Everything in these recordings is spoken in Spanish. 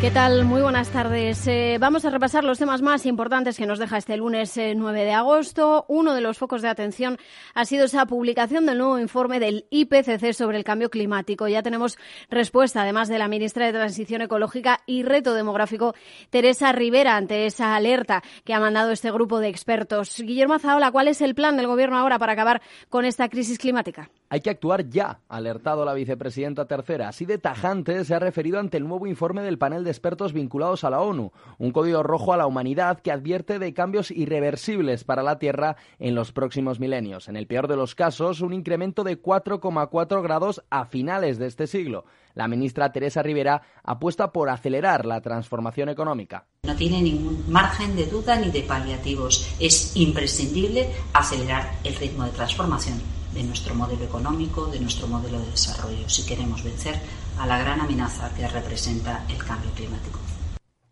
¿Qué tal? Muy buenas tardes. Eh, vamos a repasar los temas más importantes que nos deja este lunes 9 eh, de agosto. Uno de los focos de atención ha sido esa publicación del nuevo informe del IPCC sobre el cambio climático. Ya tenemos respuesta, además de la ministra de Transición Ecológica y Reto Demográfico, Teresa Rivera, ante esa alerta que ha mandado este grupo de expertos. Guillermo Zaola, ¿cuál es el plan del Gobierno ahora para acabar con esta crisis climática? Hay que actuar ya, alertado la vicepresidenta tercera. Así de tajante se ha referido ante el nuevo informe del panel de expertos vinculados a la ONU, un código rojo a la humanidad que advierte de cambios irreversibles para la Tierra en los próximos milenios. En el peor de los casos, un incremento de 4,4 grados a finales de este siglo. La ministra Teresa Rivera apuesta por acelerar la transformación económica. No tiene ningún margen de duda ni de paliativos. Es imprescindible acelerar el ritmo de transformación de nuestro modelo económico, de nuestro modelo de desarrollo, si queremos vencer a la gran amenaza que representa el cambio climático.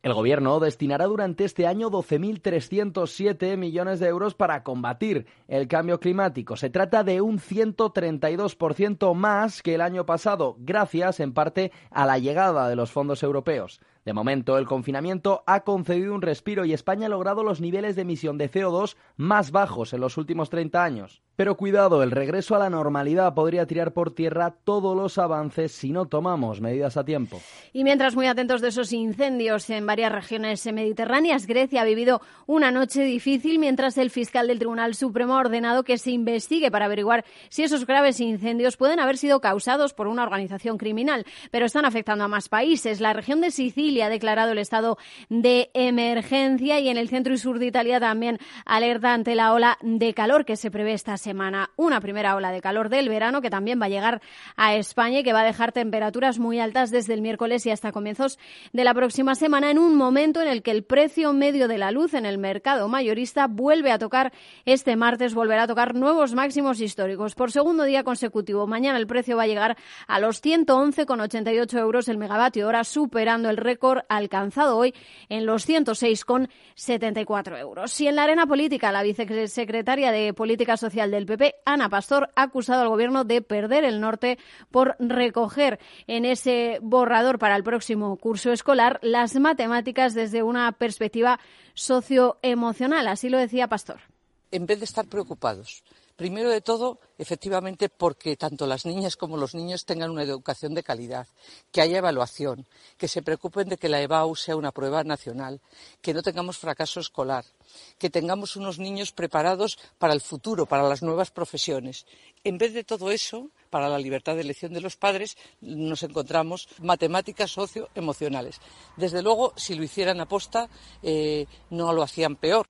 El Gobierno destinará durante este año 12.307 millones de euros para combatir el cambio climático. Se trata de un 132% más que el año pasado, gracias en parte a la llegada de los fondos europeos. De momento, el confinamiento ha concedido un respiro y España ha logrado los niveles de emisión de CO2 más bajos en los últimos 30 años. Pero cuidado, el regreso a la normalidad podría tirar por tierra todos los avances si no tomamos medidas a tiempo. Y mientras muy atentos de esos incendios en varias regiones mediterráneas, Grecia ha vivido una noche difícil mientras el fiscal del Tribunal Supremo ha ordenado que se investigue para averiguar si esos graves incendios pueden haber sido causados por una organización criminal, pero están afectando a más países. La región de Sicilia ha declarado el estado de emergencia y en el centro y sur de Italia también alerta ante la ola de calor que se prevé esta semana semana una primera ola de calor del verano que también va a llegar a España y que va a dejar temperaturas muy altas desde el miércoles y hasta comienzos de la próxima semana en un momento en el que el precio medio de la luz en el mercado mayorista vuelve a tocar este martes, volverá a tocar nuevos máximos históricos. Por segundo día consecutivo, mañana el precio va a llegar a los 111,88 euros el megavatio hora, superando el récord alcanzado hoy en los 106,74 euros. Y en la arena política, la vicesecretaria de Política Social de el PP, Ana Pastor, ha acusado al Gobierno de perder el norte por recoger en ese borrador para el próximo curso escolar las matemáticas desde una perspectiva socioemocional. Así lo decía Pastor. En vez de estar preocupados Primero de todo, efectivamente, porque tanto las niñas como los niños tengan una educación de calidad, que haya evaluación, que se preocupen de que la EBAU sea una prueba nacional, que no tengamos fracaso escolar, que tengamos unos niños preparados para el futuro, para las nuevas profesiones. En vez de todo eso, para la libertad de elección de los padres, nos encontramos matemáticas socioemocionales. Desde luego, si lo hicieran aposta, eh, no lo hacían peor.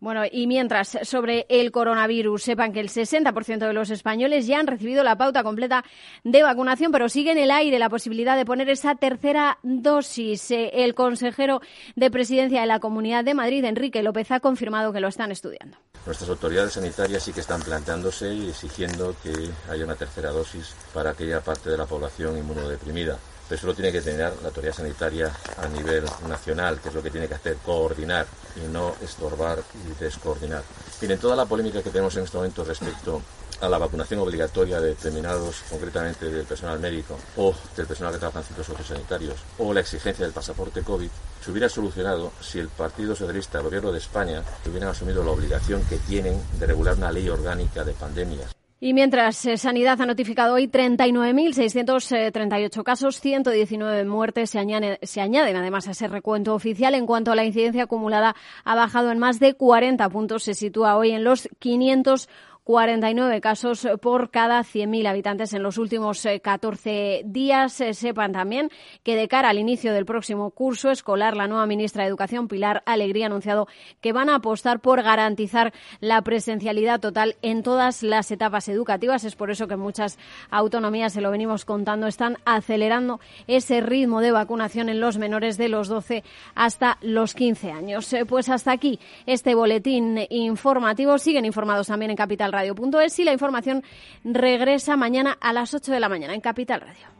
Bueno, y mientras sobre el coronavirus, sepan que el 60% de los españoles ya han recibido la pauta completa de vacunación, pero sigue en el aire la posibilidad de poner esa tercera dosis. Eh, el consejero de presidencia de la Comunidad de Madrid, Enrique López, ha confirmado que lo están estudiando. Nuestras autoridades sanitarias sí que están planteándose y exigiendo que haya una tercera dosis para aquella parte de la población inmunodeprimida pero eso lo tiene que tener la autoridad sanitaria a nivel nacional, que es lo que tiene que hacer, coordinar y no estorbar y descoordinar. Miren, toda la polémica que tenemos en este momento respecto a la vacunación obligatoria de determinados, concretamente del personal médico o del personal que trabaja en centros sociosanitarios, o la exigencia del pasaporte COVID, se hubiera solucionado si el Partido Socialista, el Gobierno de España, hubieran asumido la obligación que tienen de regular una ley orgánica de pandemias. Y mientras eh, Sanidad ha notificado hoy 39.638 casos, 119 muertes se, se añaden además a ese recuento oficial. En cuanto a la incidencia acumulada, ha bajado en más de 40 puntos. Se sitúa hoy en los 500 49 casos por cada 100.000 habitantes en los últimos 14 eh, días. Eh, sepan también que de cara al inicio del próximo curso escolar, la nueva ministra de Educación, Pilar Alegría, ha anunciado que van a apostar por garantizar la presencialidad total en todas las etapas educativas. Es por eso que muchas autonomías, se lo venimos contando, están acelerando ese ritmo de vacunación en los menores de los 12 hasta los 15 años. Eh, pues hasta aquí este boletín informativo. Siguen informados también en Capital Radio.es y la información regresa mañana a las 8 de la mañana en Capital Radio.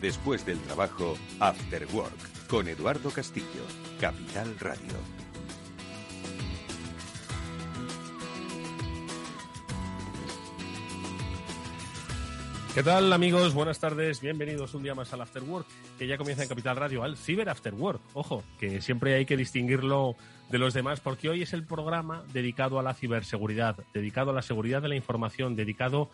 Después del trabajo, After Work, con Eduardo Castillo, Capital Radio. ¿Qué tal amigos? Buenas tardes, bienvenidos un día más al After Work, que ya comienza en Capital Radio, al Cyber After Work. Ojo, que siempre hay que distinguirlo de los demás, porque hoy es el programa dedicado a la ciberseguridad, dedicado a la seguridad de la información, dedicado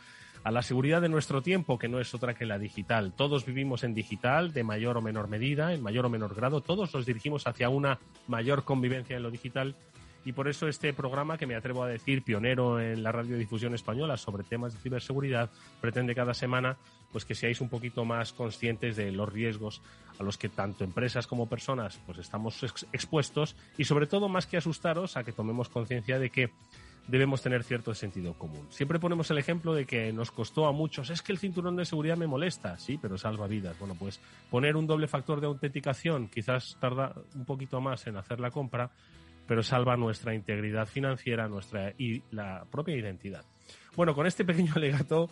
la seguridad de nuestro tiempo, que no es otra que la digital. Todos vivimos en digital, de mayor o menor medida, en mayor o menor grado, todos nos dirigimos hacia una mayor convivencia en lo digital. Y por eso este programa, que me atrevo a decir pionero en la radiodifusión española sobre temas de ciberseguridad, pretende cada semana pues que seáis un poquito más conscientes de los riesgos a los que tanto empresas como personas pues estamos expuestos y sobre todo más que asustaros a que tomemos conciencia de que debemos tener cierto sentido común. Siempre ponemos el ejemplo de que nos costó a muchos, es que el cinturón de seguridad me molesta, sí, pero salva vidas. Bueno, pues poner un doble factor de autenticación quizás tarda un poquito más en hacer la compra, pero salva nuestra integridad financiera nuestra y la propia identidad. Bueno, con este pequeño alegato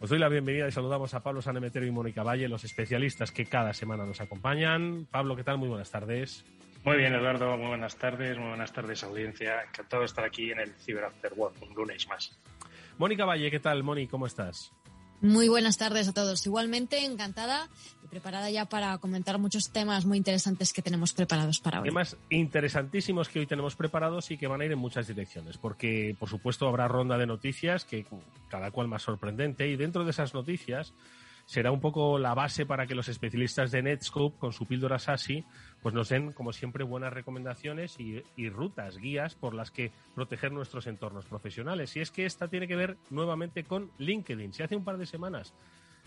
os doy la bienvenida y saludamos a Pablo Sanemetero y Mónica Valle, los especialistas que cada semana nos acompañan. Pablo, ¿qué tal? Muy buenas tardes. Muy bien, Eduardo. Muy buenas tardes. Muy buenas tardes, audiencia. Encantado de estar aquí en el Cyber After Work, un lunes más. Mónica Valle, ¿qué tal? Moni, ¿cómo estás? Muy buenas tardes a todos. Igualmente encantada y preparada ya para comentar muchos temas muy interesantes que tenemos preparados para hoy. Temas interesantísimos que hoy tenemos preparados y que van a ir en muchas direcciones, porque por supuesto habrá ronda de noticias que cada cual más sorprendente y dentro de esas noticias será un poco la base para que los especialistas de Netscope con su píldora SASI pues nos den, como siempre, buenas recomendaciones y, rutas, guías por las que proteger nuestros entornos profesionales. Y es que esta tiene que ver nuevamente con LinkedIn. Si hace un par de semanas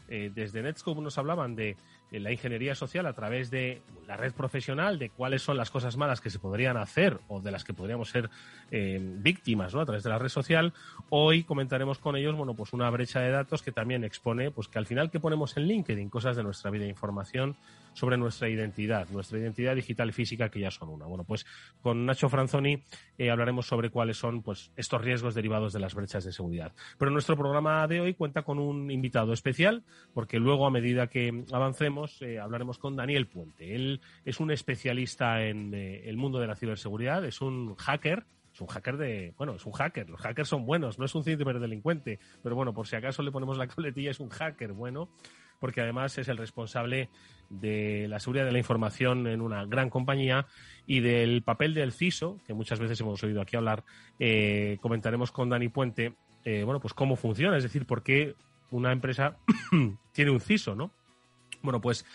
eh, desde Netscope nos hablaban de, la ingeniería social a través de la red profesional, de cuáles son las cosas malas que se podrían hacer o de las que podríamos ser eh, víctimas ¿no? a través de la red social. Hoy comentaremos con ellos bueno, pues una brecha de datos que también expone pues que al final que ponemos en LinkedIn cosas de nuestra vida información sobre nuestra identidad, nuestra identidad digital y física, que ya son una. Bueno, pues con Nacho Franzoni eh, hablaremos sobre cuáles son pues, estos riesgos derivados de las brechas de seguridad. Pero nuestro programa de hoy cuenta con un invitado especial, porque luego, a medida que avancemos, eh, hablaremos con Daniel Puente. Él es un especialista en eh, el mundo de la ciberseguridad, es un hacker, es un hacker de, bueno, es un hacker, los hackers son buenos, no es un ciberdelincuente, pero bueno, por si acaso le ponemos la coletilla, es un hacker bueno, porque además es el responsable de la seguridad de la información en una gran compañía y del papel del CISO, que muchas veces hemos oído aquí hablar, eh, comentaremos con Dani Puente, bueno, pues cómo funciona, es decir, por qué una empresa tiene un CISO, ¿no? Bueno, pues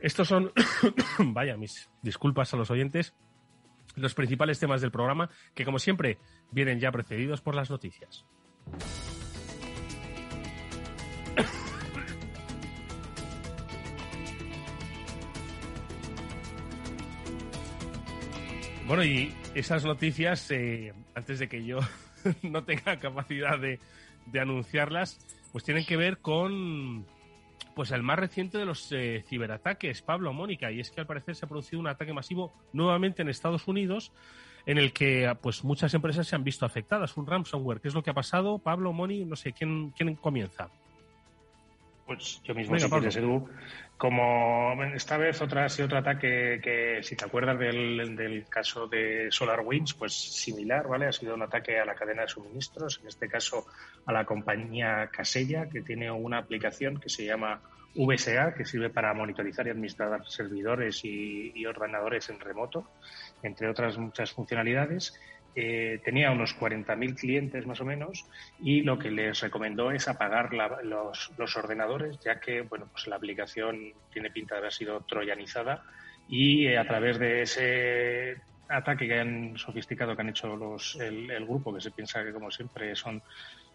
estos son, vaya, mis disculpas a los oyentes, los principales temas del programa, que como siempre vienen ya precedidos por las noticias. Bueno, y esas noticias, eh, antes de que yo no tenga capacidad de, anunciarlas, pues tienen que ver con pues el más reciente de los eh, ciberataques, Pablo Mónica, y es que al parecer se ha producido un ataque masivo nuevamente en Estados Unidos en el que pues muchas empresas se han visto afectadas, un ransomware. ¿Qué es lo que ha pasado? Pablo, Moni, no sé, ¿quién, quién comienza? Pues yo mismo, si quieres, Edu. Como esta vez otra ha sido otro ataque que, si te acuerdas del, del, caso de SolarWinds, pues similar, ¿vale? Ha sido un ataque a la cadena de suministros, en este caso a la compañía Casella, que tiene una aplicación que se llama VSA, que sirve para monitorizar y administrar servidores y, y ordenadores en remoto, entre otras muchas funcionalidades eh, tenía unos 40.000 clientes más o menos y lo que les recomendó es apagar los, ordenadores, ya que bueno, pues la aplicación tiene pinta de haber sido troyanizada y eh, a través de ese ataque que han sofisticado que han hecho los, el, grupo, que se piensa que como siempre son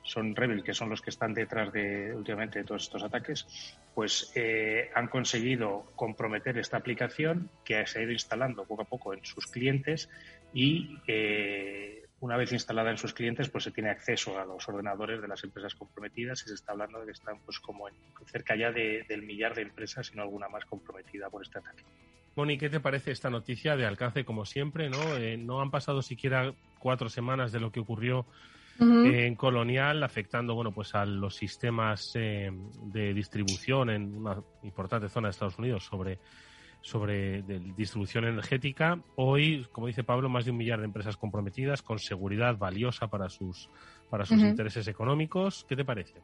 son Rebel, que son los que están detrás de últimamente todos estos ataques, pues eh, han conseguido comprometer esta aplicación que se ha ido instalando poco a poco en sus clientes y eh, una vez instalada en sus clientes, pues se tiene acceso a los ordenadores de las empresas comprometidas y se está hablando de que están pues como en, cerca ya del millar de empresas, y no alguna más comprometida por este ataque. Moni, ¿qué te parece esta noticia de alcance como siempre? No, eh, no han pasado siquiera cuatro semanas de lo que ocurrió en Colonial, afectando bueno pues a los sistemas eh, de distribución en una importante zona de Estados Unidos sobre sobre distribución energética. Hoy, como dice Pablo, más de un millar de empresas comprometidas con seguridad valiosa para sus para sus intereses económicos. ¿Qué te parece?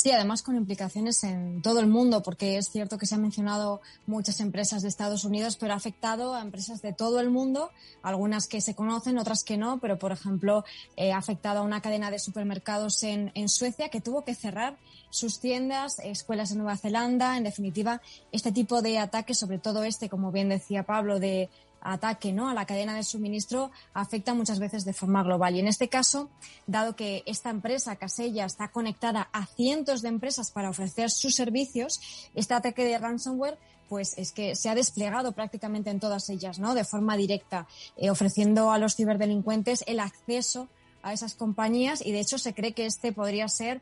Sí, además con implicaciones en todo el mundo, porque es cierto que se han mencionado muchas empresas de Estados Unidos, pero ha afectado a empresas de todo el mundo, algunas que se conocen, otras que no, pero por ejemplo eh, ha afectado a una cadena de supermercados en, en Suecia que tuvo que cerrar sus tiendas, escuelas en Nueva Zelanda, en definitiva, este tipo de ataques, sobre todo este, como bien decía Pablo, de ataque ¿no? a la cadena de suministro afecta muchas veces de forma global. Y en este caso, dado que esta empresa, Casella, está conectada a cientos de empresas para ofrecer sus servicios, este ataque de ransomware pues es que se ha desplegado prácticamente en todas ellas, ¿no? De forma directa, eh, ofreciendo a los ciberdelincuentes el acceso a esas compañías y de hecho se cree que este podría ser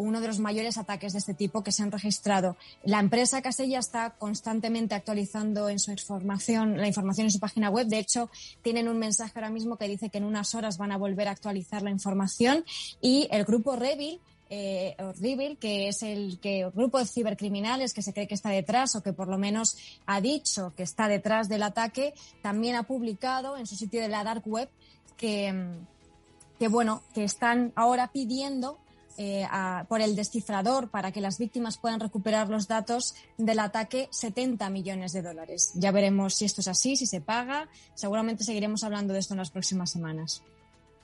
uno de los mayores ataques de este tipo que se han registrado. La empresa Casella está constantemente actualizando en su información, la información en su página web. De hecho, tienen un mensaje ahora mismo que dice que en unas horas van a volver a actualizar la información. Y el grupo Revil, eh, que es el, que, el grupo de cibercriminales que se cree que está detrás o que por lo menos ha dicho que está detrás del ataque, también ha publicado en su sitio de la Dark Web que, que bueno, que están ahora pidiendo eh, por el descifrador para que las víctimas puedan recuperar los datos del ataque 70 millones de dólares. Ya veremos si esto es así, si se paga. Seguramente seguiremos hablando de esto en las próximas semanas.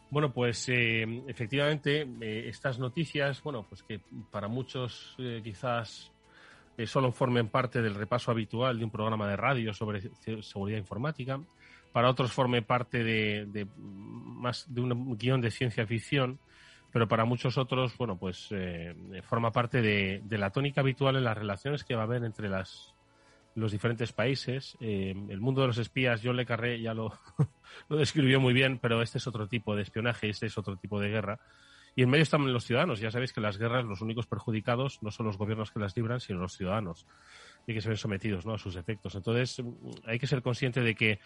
Bueno, pues eh, efectivamente eh, estas noticias, bueno, pues que para muchos quizás solo formen parte del repaso habitual de un programa de radio sobre seguridad informática, para otros formen parte de más de un guion de ciencia ficción pero para muchos otros, bueno, pues eh, forma parte de, la tónica habitual en las relaciones que va a haber entre las, los diferentes países. Eh, el mundo de los espías, John Le Carré ya lo, lo describió muy bien, pero este es otro tipo de espionaje, este es otro tipo de guerra. Y en medio están los ciudadanos. Ya sabéis que las guerras, los únicos perjudicados no son los gobiernos que las libran, sino los ciudadanos y que se ven sometidos ¿no? a sus efectos. Entonces, hay que ser consciente de que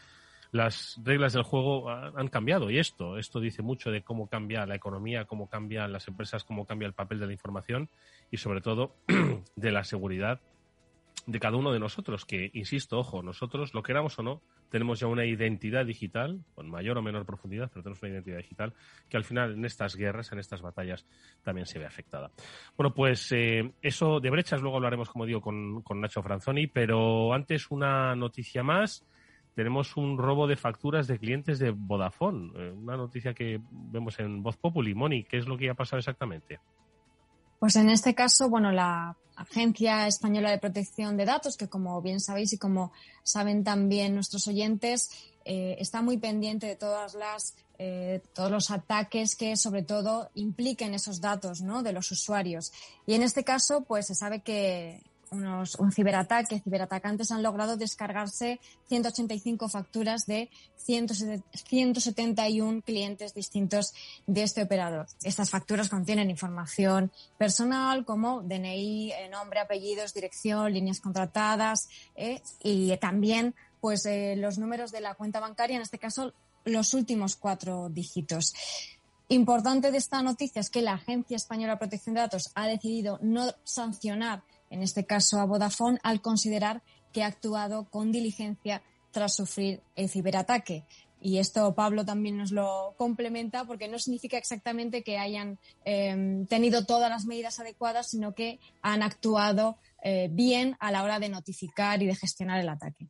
las reglas del juego han cambiado y esto, esto dice mucho de cómo cambia la economía, cómo cambian las empresas, cómo cambia el papel de la información y sobre todo de la seguridad de cada uno de nosotros, que, insisto, ojo, nosotros, lo queramos o no, tenemos ya una identidad digital, con mayor o menor profundidad, pero tenemos una identidad digital que al final en estas guerras, en estas batallas, también se ve afectada. Bueno, pues eh, eso de brechas, luego hablaremos, como digo, con, con Nacho Franzoni, pero antes una noticia más tenemos un robo de facturas de clientes de Vodafone. Eh, una noticia que vemos en Voz Populi. Moni, ¿qué es lo que ha pasado exactamente? Pues en este caso, bueno, la Agencia Española de Protección de Datos, que como bien sabéis y como saben también nuestros oyentes, eh, está muy pendiente de todas las eh, todos los ataques que sobre todo impliquen esos datos ¿no? de los usuarios. Y en este caso, pues se sabe que unos, un ciberataque, ciberatacantes han logrado descargarse 185 facturas de 171 clientes distintos de este operador. Estas facturas contienen información personal como DNI, eh, nombre, apellidos, dirección, líneas contratadas eh, y también pues eh, los números de la cuenta bancaria, en este caso los últimos cuatro dígitos. Importante de esta noticia es que la Agencia Española de Protección de Datos ha decidido no sancionar en este caso a Vodafone, al considerar que ha actuado con diligencia tras sufrir el ciberataque. Y esto Pablo también nos lo complementa porque no significa exactamente que hayan em, tenido todas las medidas adecuadas, sino que han actuado eh, bien a la hora de notificar y de gestionar el ataque.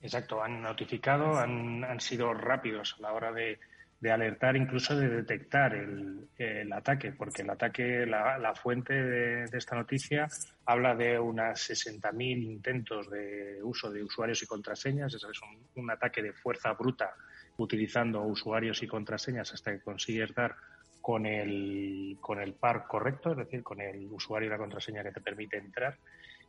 Exacto, han notificado, han, sido rápidos a la hora de, de alertar, incluso de detectar el, el ataque, porque el ataque, la, la fuente de, esta noticia habla de unas 60.000 intentos de uso de usuarios y contraseñas. Es un, un, ataque de fuerza bruta utilizando usuarios y contraseñas hasta que consigues dar con el, con el par correcto, es decir, con el usuario y la contraseña que te permite entrar.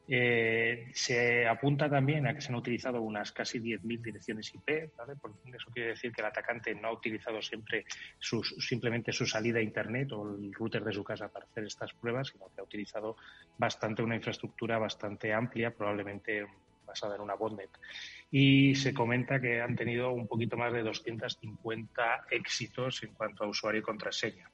Eh, se apunta también a que se han utilizado unas casi 10.000 direcciones IP, ¿vale? Porque eso quiere decir que el atacante no ha utilizado siempre sus, simplemente su salida a Internet o el router de su casa para hacer estas pruebas, sino que ha utilizado bastante una infraestructura bastante amplia, probablemente basada en una botnet. Y se comenta que han tenido un poquito más de 250 éxitos en cuanto a usuario y contraseña.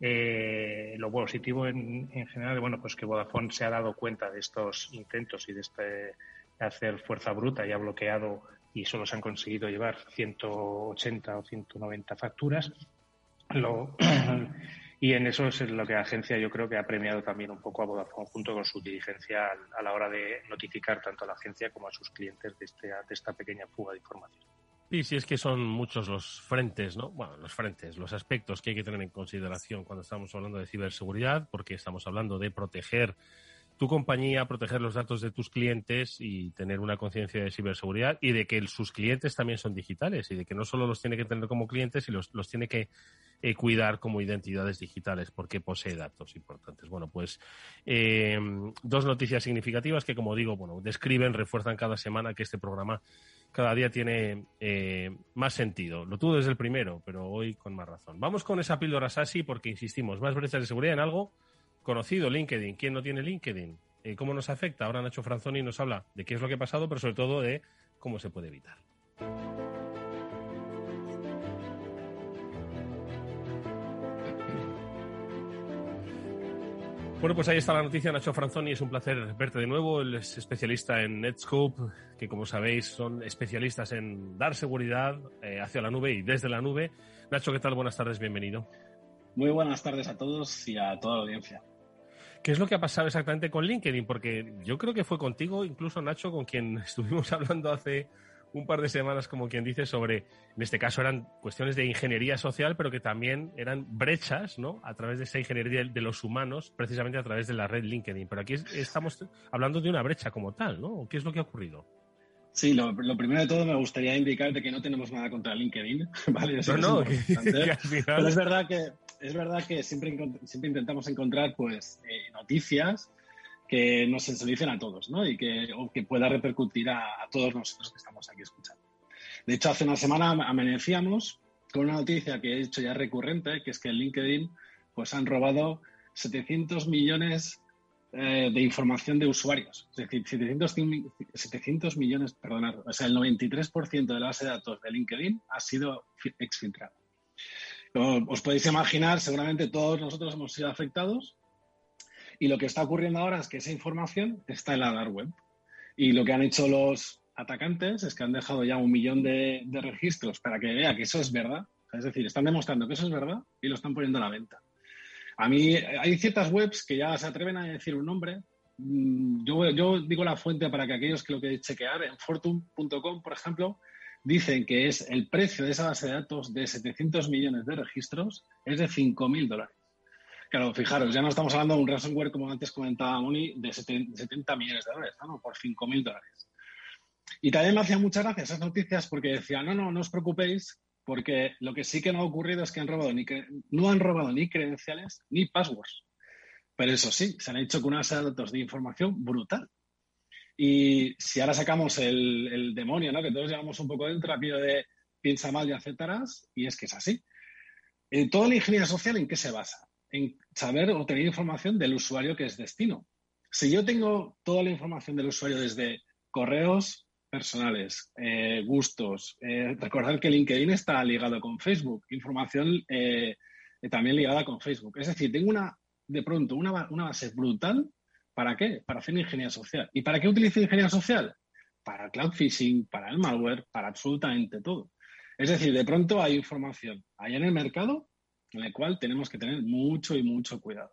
Eh, lo positivo en, en, general, bueno, pues que Vodafone se ha dado cuenta de estos intentos y de este hacer fuerza bruta y ha bloqueado y solo se han conseguido llevar 180 o 190 facturas. Lo, y en eso es lo que la agencia yo creo que ha premiado también un poco a Vodafone junto con su dirigencia a la hora de notificar tanto a la agencia como a sus clientes de, este, de esta pequeña fuga de información. Y si es que son muchos los frentes, ¿no? Bueno, los frentes, los aspectos que hay que tener en consideración cuando estamos hablando de ciberseguridad, porque estamos hablando de proteger tu compañía, proteger los datos de tus clientes y tener una conciencia de ciberseguridad y de que sus clientes también son digitales y de que no solo los tiene que tener como clientes y los, los tiene que eh, cuidar como identidades digitales porque posee datos importantes. Bueno, pues eh, dos noticias significativas que, como digo, bueno, describen, refuerzan cada semana que este programa cada día tiene eh, más sentido. Lo tuvo desde el primero, pero hoy con más razón. Vamos con esa píldora SASI porque, insistimos, más brechas de seguridad en algo conocido, LinkedIn. ¿Quién no tiene LinkedIn? Eh, ¿Cómo nos afecta? Ahora Nacho Franzoni nos habla de qué es lo que ha pasado, pero sobre todo de cómo se puede evitar. Bueno, pues ahí está la noticia, Nacho Franzoni. Es un placer verte de nuevo. Él es especialista en Netscope, que como sabéis son especialistas en dar seguridad eh, hacia la nube y desde la nube. Nacho, ¿qué tal? Buenas tardes, bienvenido. Muy buenas tardes a todos y a toda la audiencia. ¿Qué es lo que ha pasado exactamente con LinkedIn? Porque yo creo que fue contigo, incluso Nacho, con quien estuvimos hablando hace un par de semanas, como quien dice, sobre, en este caso eran cuestiones de ingeniería social, pero que también eran brechas, ¿no? A través de esa ingeniería de los humanos, precisamente a través de la red LinkedIn. Pero aquí estamos hablando de una brecha como tal, ¿no? ¿Qué es lo que ha ocurrido? Sí, lo, lo, primero de todo me gustaría indicarte que no tenemos nada contra LinkedIn, ¿vale? Eso no, no, que, que final... Pero es verdad que, es verdad que siempre, siempre intentamos encontrar, pues, eh, noticias que nos sensibilicen a todos, ¿no? Y que, o que pueda repercutir a, todos nosotros que estamos aquí escuchando. De hecho, hace una semana amanecíamos con una noticia que he hecho ya recurrente, que es que en LinkedIn pues han robado 700 millones eh, de información de usuarios. Es decir, 700, 700 millones, perdonad, o sea, el 93% de la base de datos de LinkedIn ha sido exfiltrado. Os podéis imaginar, seguramente todos nosotros hemos sido afectados y lo que está ocurriendo ahora es que esa información está en la dark web. Y lo que han hecho los atacantes es que han dejado ya un millón de, de registros para que vea que eso es verdad. Es decir, están demostrando que eso es verdad y lo están poniendo a la venta. A mí hay ciertas webs que ya se atreven a decir un nombre. Yo, yo digo la fuente para que aquellos que lo que chequear, en fortune.com, por ejemplo, dicen que es el precio de esa base de datos de 700 millones de registros es de 5.000 dólares. Claro, fijaros, ya no estamos hablando de un ransomware, como antes comentaba Moni, de 70 millones de dólares, ¿no? por 5.000 dólares. Y también me hacían muchas gracias esas noticias porque decían, no, no, no os preocupéis, porque lo que sí que no ha ocurrido es que han robado ni no han robado ni credenciales ni passwords. Pero eso sí, se han hecho con unas datos de información brutal. Y si ahora sacamos el, demonio, ¿no? que todos llevamos un poco dentro, aquello de piensa mal y aceptarás, y es que es así. Eh, toda la ingeniería social, ¿en qué se basa? En saber o tener información del usuario que es destino. Si yo tengo toda la información del usuario desde correos personales, eh, gustos, eh, recordar que LinkedIn está ligado con Facebook, información también ligada con Facebook. Es decir, tengo una, de pronto, una, una base brutal ¿Para qué? Para hacer ingeniería social. ¿Y para qué utilizo ingeniería social? Para cloud phishing, para el malware, para absolutamente todo. Es decir, de pronto hay información allá en el mercado en la cual tenemos que tener mucho y mucho cuidado.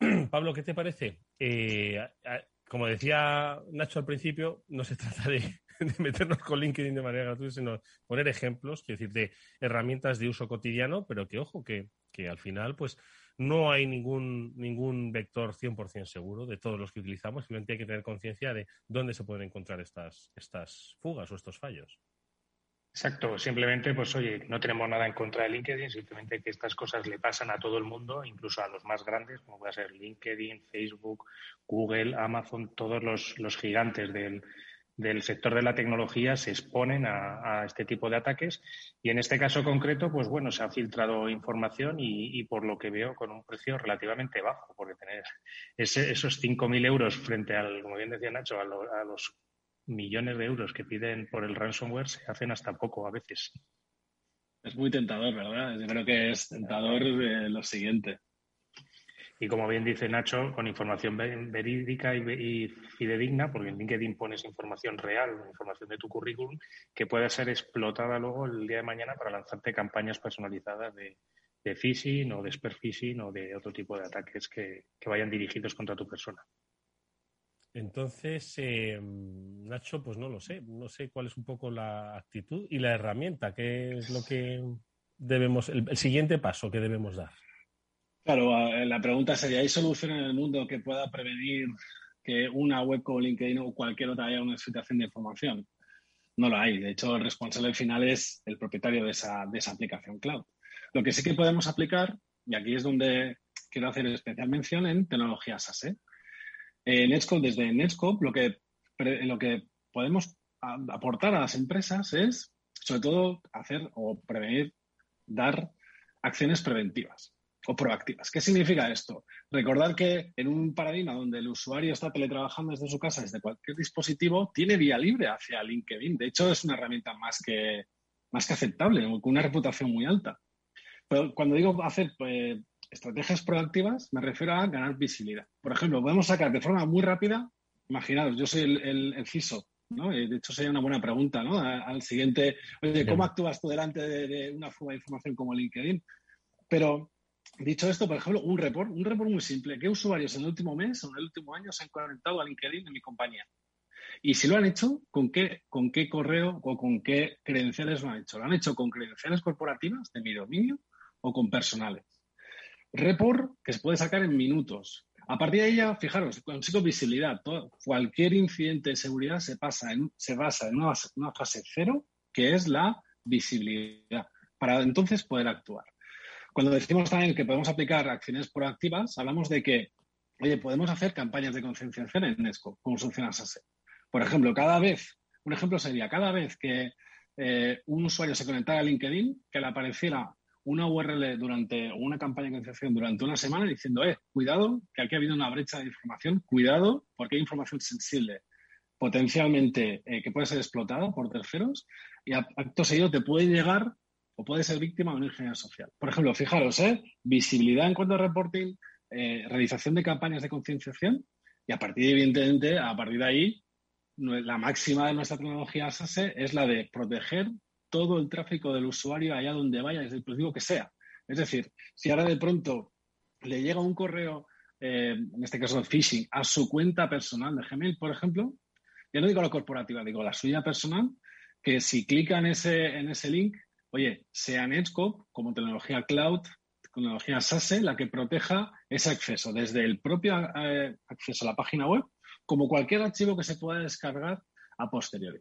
Pablo, ¿qué te parece? Eh, como decía Nacho al principio, no se trata de, de meternos con LinkedIn de manera gratuita, sino poner ejemplos, quiero decir, de herramientas de uso cotidiano, pero que, ojo, que, que al final, pues no hay ningún, ningún vector 100% seguro de todos los que utilizamos, simplemente hay que tener conciencia de dónde se pueden encontrar estas, estas fugas o estos fallos. Exacto, simplemente, pues oye, no tenemos nada en contra de LinkedIn, simplemente que estas cosas le pasan a todo el mundo, incluso a los más grandes, como puede ser LinkedIn, Facebook, Google, Amazon, todos los, los gigantes del, del sector de la tecnología se exponen a, este tipo de ataques y en este caso concreto, pues bueno, se ha filtrado información y, por lo que veo con un precio relativamente bajo, porque tener ese, esos 5.000 euros frente al, como bien decía Nacho, a, los millones de euros que piden por el ransomware se hacen hasta poco a veces. Es muy tentador, ¿verdad? Yo creo que es tentador eh, lo siguiente. Y como bien dice Nacho, con información verídica y, fidedigna, porque en LinkedIn pones información real, información de tu currículum, que pueda ser explotada luego el día de mañana para lanzarte campañas personalizadas de, phishing o de spear phishing o de otro tipo de ataques que, vayan dirigidos contra tu persona. Entonces, eh, Nacho, pues no lo sé. No sé cuál es un poco la actitud y la herramienta, qué es lo que debemos, el siguiente paso que debemos dar. Claro, eh, la pregunta sería, ¿hay solución en el mundo que pueda prevenir que una web como LinkedIn o cualquier otra haya una situación de información? No lo hay. De hecho, el responsable final es el propietario de esa, de esa aplicación cloud. Lo que sí que podemos aplicar, y aquí es donde quiero hacer especial mención en tecnologías ASE. En Netscope, desde Netscope, lo que, lo que podemos aportar a las empresas es, sobre todo, hacer o prevenir, dar acciones preventivas o proactivas. ¿Qué significa esto? Recordar que en un paradigma donde el usuario está teletrabajando desde su casa, desde cualquier dispositivo, tiene vía libre hacia LinkedIn. De hecho, es una herramienta más que, más que aceptable, con una reputación muy alta. Pero cuando digo hacer pues, estrategias proactivas, me refiero a ganar visibilidad. Por ejemplo, podemos sacar de forma muy rápida, imaginaos, yo soy el, CISO, ¿no? De hecho, sería una buena pregunta, ¿no? Al siguiente, oye, ¿cómo actúas tú delante de, de, una fuga de información como LinkedIn? Pero Dicho esto, por ejemplo, un report, un report muy simple. ¿Qué usuarios en el último mes o en el último año se han conectado a LinkedIn en mi compañía? Y si lo han hecho, ¿con qué, con qué correo o con qué credenciales lo han hecho? ¿Lo han hecho con credenciales corporativas de mi dominio o con personales? Report que se puede sacar en minutos. A partir de ahí, fijaros, consigo visibilidad. cualquier incidente de seguridad se, pasa en, se basa en una, una fase cero, que es la visibilidad, para entonces poder actuar. Cuando decimos también que podemos aplicar acciones proactivas, hablamos de que, oye, podemos hacer campañas de concienciación en Nesco, como funciona SASE. Por ejemplo, cada vez, un ejemplo sería, cada vez que eh, un usuario se conectara a LinkedIn, que le apareciera una URL durante una campaña de concienciación durante una semana diciendo, eh, cuidado, que aquí ha habido una brecha de información, cuidado, porque hay información sensible potencialmente eh, que puede ser explotada por terceros y acto seguido te puede llegar o puede ser víctima de una ingeniería social. Por ejemplo, fijaros, ¿eh? visibilidad en cuanto a reporting, eh, realización de campañas de concienciación y a partir, evidentemente, a partir de ahí, la máxima de nuestra tecnología SASE es la de proteger todo el tráfico del usuario allá donde vaya, desde el dispositivo que sea. Es decir, si ahora de pronto le llega un correo, eh, en este caso de phishing, a su cuenta personal de Gmail, por ejemplo, ya no digo la corporativa, digo la suya personal, que si clica ese, en ese link, oye, sea Netscope como tecnología cloud, tecnología SASE, la que proteja ese acceso, desde el propio eh, acceso a la página web, como cualquier archivo que se pueda descargar a posteriori.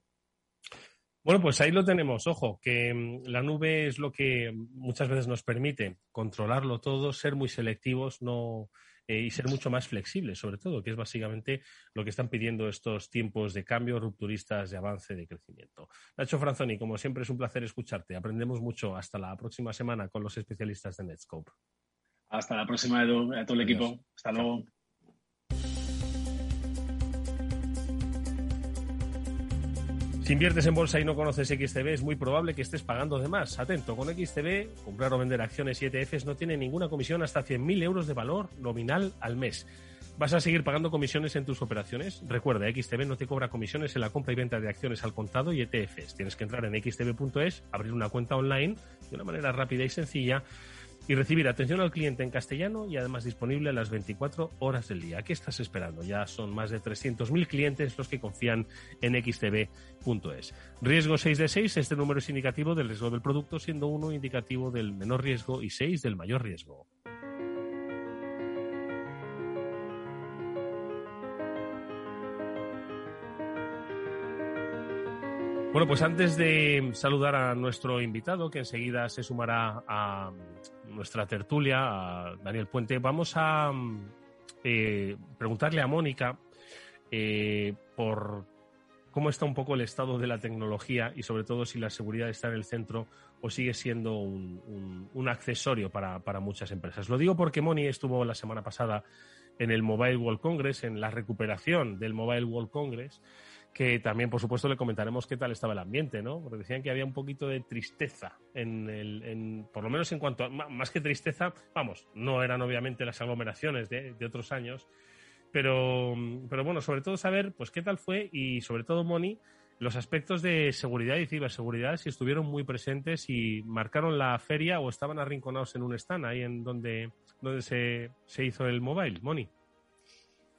Bueno, pues ahí lo tenemos. Ojo, que mm, la nube es lo que muchas veces nos permite controlarlo todo, ser muy selectivos, no eh, y ser mucho más flexibles, sobre todo, que es básicamente lo que están pidiendo estos tiempos de cambio, rupturistas, de avance, de crecimiento. Nacho Franzoni, como siempre es un placer escucharte. Aprendemos mucho. Hasta la próxima semana con los especialistas de Netscope. Hasta la próxima, Edu, a todo el equipo. Hasta luego. Si inviertes en bolsa y no conoces XTB, es muy probable que estés pagando de más. Atento, con XTB, comprar o vender acciones y ETFs no tiene ninguna comisión hasta 100.000 euros de valor nominal al mes. ¿Vas a seguir pagando comisiones en tus operaciones? Recuerda, XTB no te cobra comisiones en la compra y venta de acciones al contado y ETFs. Tienes que entrar en xtb.es, abrir una cuenta online de una manera rápida y sencilla y recibir atención al cliente en castellano y además disponible a las 24 horas del día. ¿Qué estás esperando? Ya son más de 300.000 clientes los que confían en xtb.es. Riesgo 6 de 6, este número es indicativo del riesgo del producto, siendo 1 indicativo del menor riesgo y 6 del mayor riesgo. Bueno, pues antes de saludar a nuestro invitado, que enseguida se sumará a nuestra tertulia, a Daniel Puente, vamos a eh, preguntarle a Mónica eh, por cómo está un poco el estado de la tecnología y sobre todo si la seguridad está en el centro o sigue siendo un, accesorio para, para, muchas empresas. Lo digo porque Moni estuvo la semana pasada en el Mobile World Congress, en la recuperación del Mobile World Congress que también, por supuesto, le comentaremos qué tal estaba el ambiente, ¿no? Porque decían que había un poquito de tristeza, en el, en, por lo menos en cuanto a, más que tristeza, vamos, no eran obviamente las aglomeraciones de, de otros años, pero, pero bueno, sobre todo saber, pues, qué tal fue y sobre todo, Moni, los aspectos de seguridad y ciberseguridad, si estuvieron muy presentes y marcaron la feria o estaban arrinconados en un stand ahí en donde, donde se, se hizo el mobile, Moni.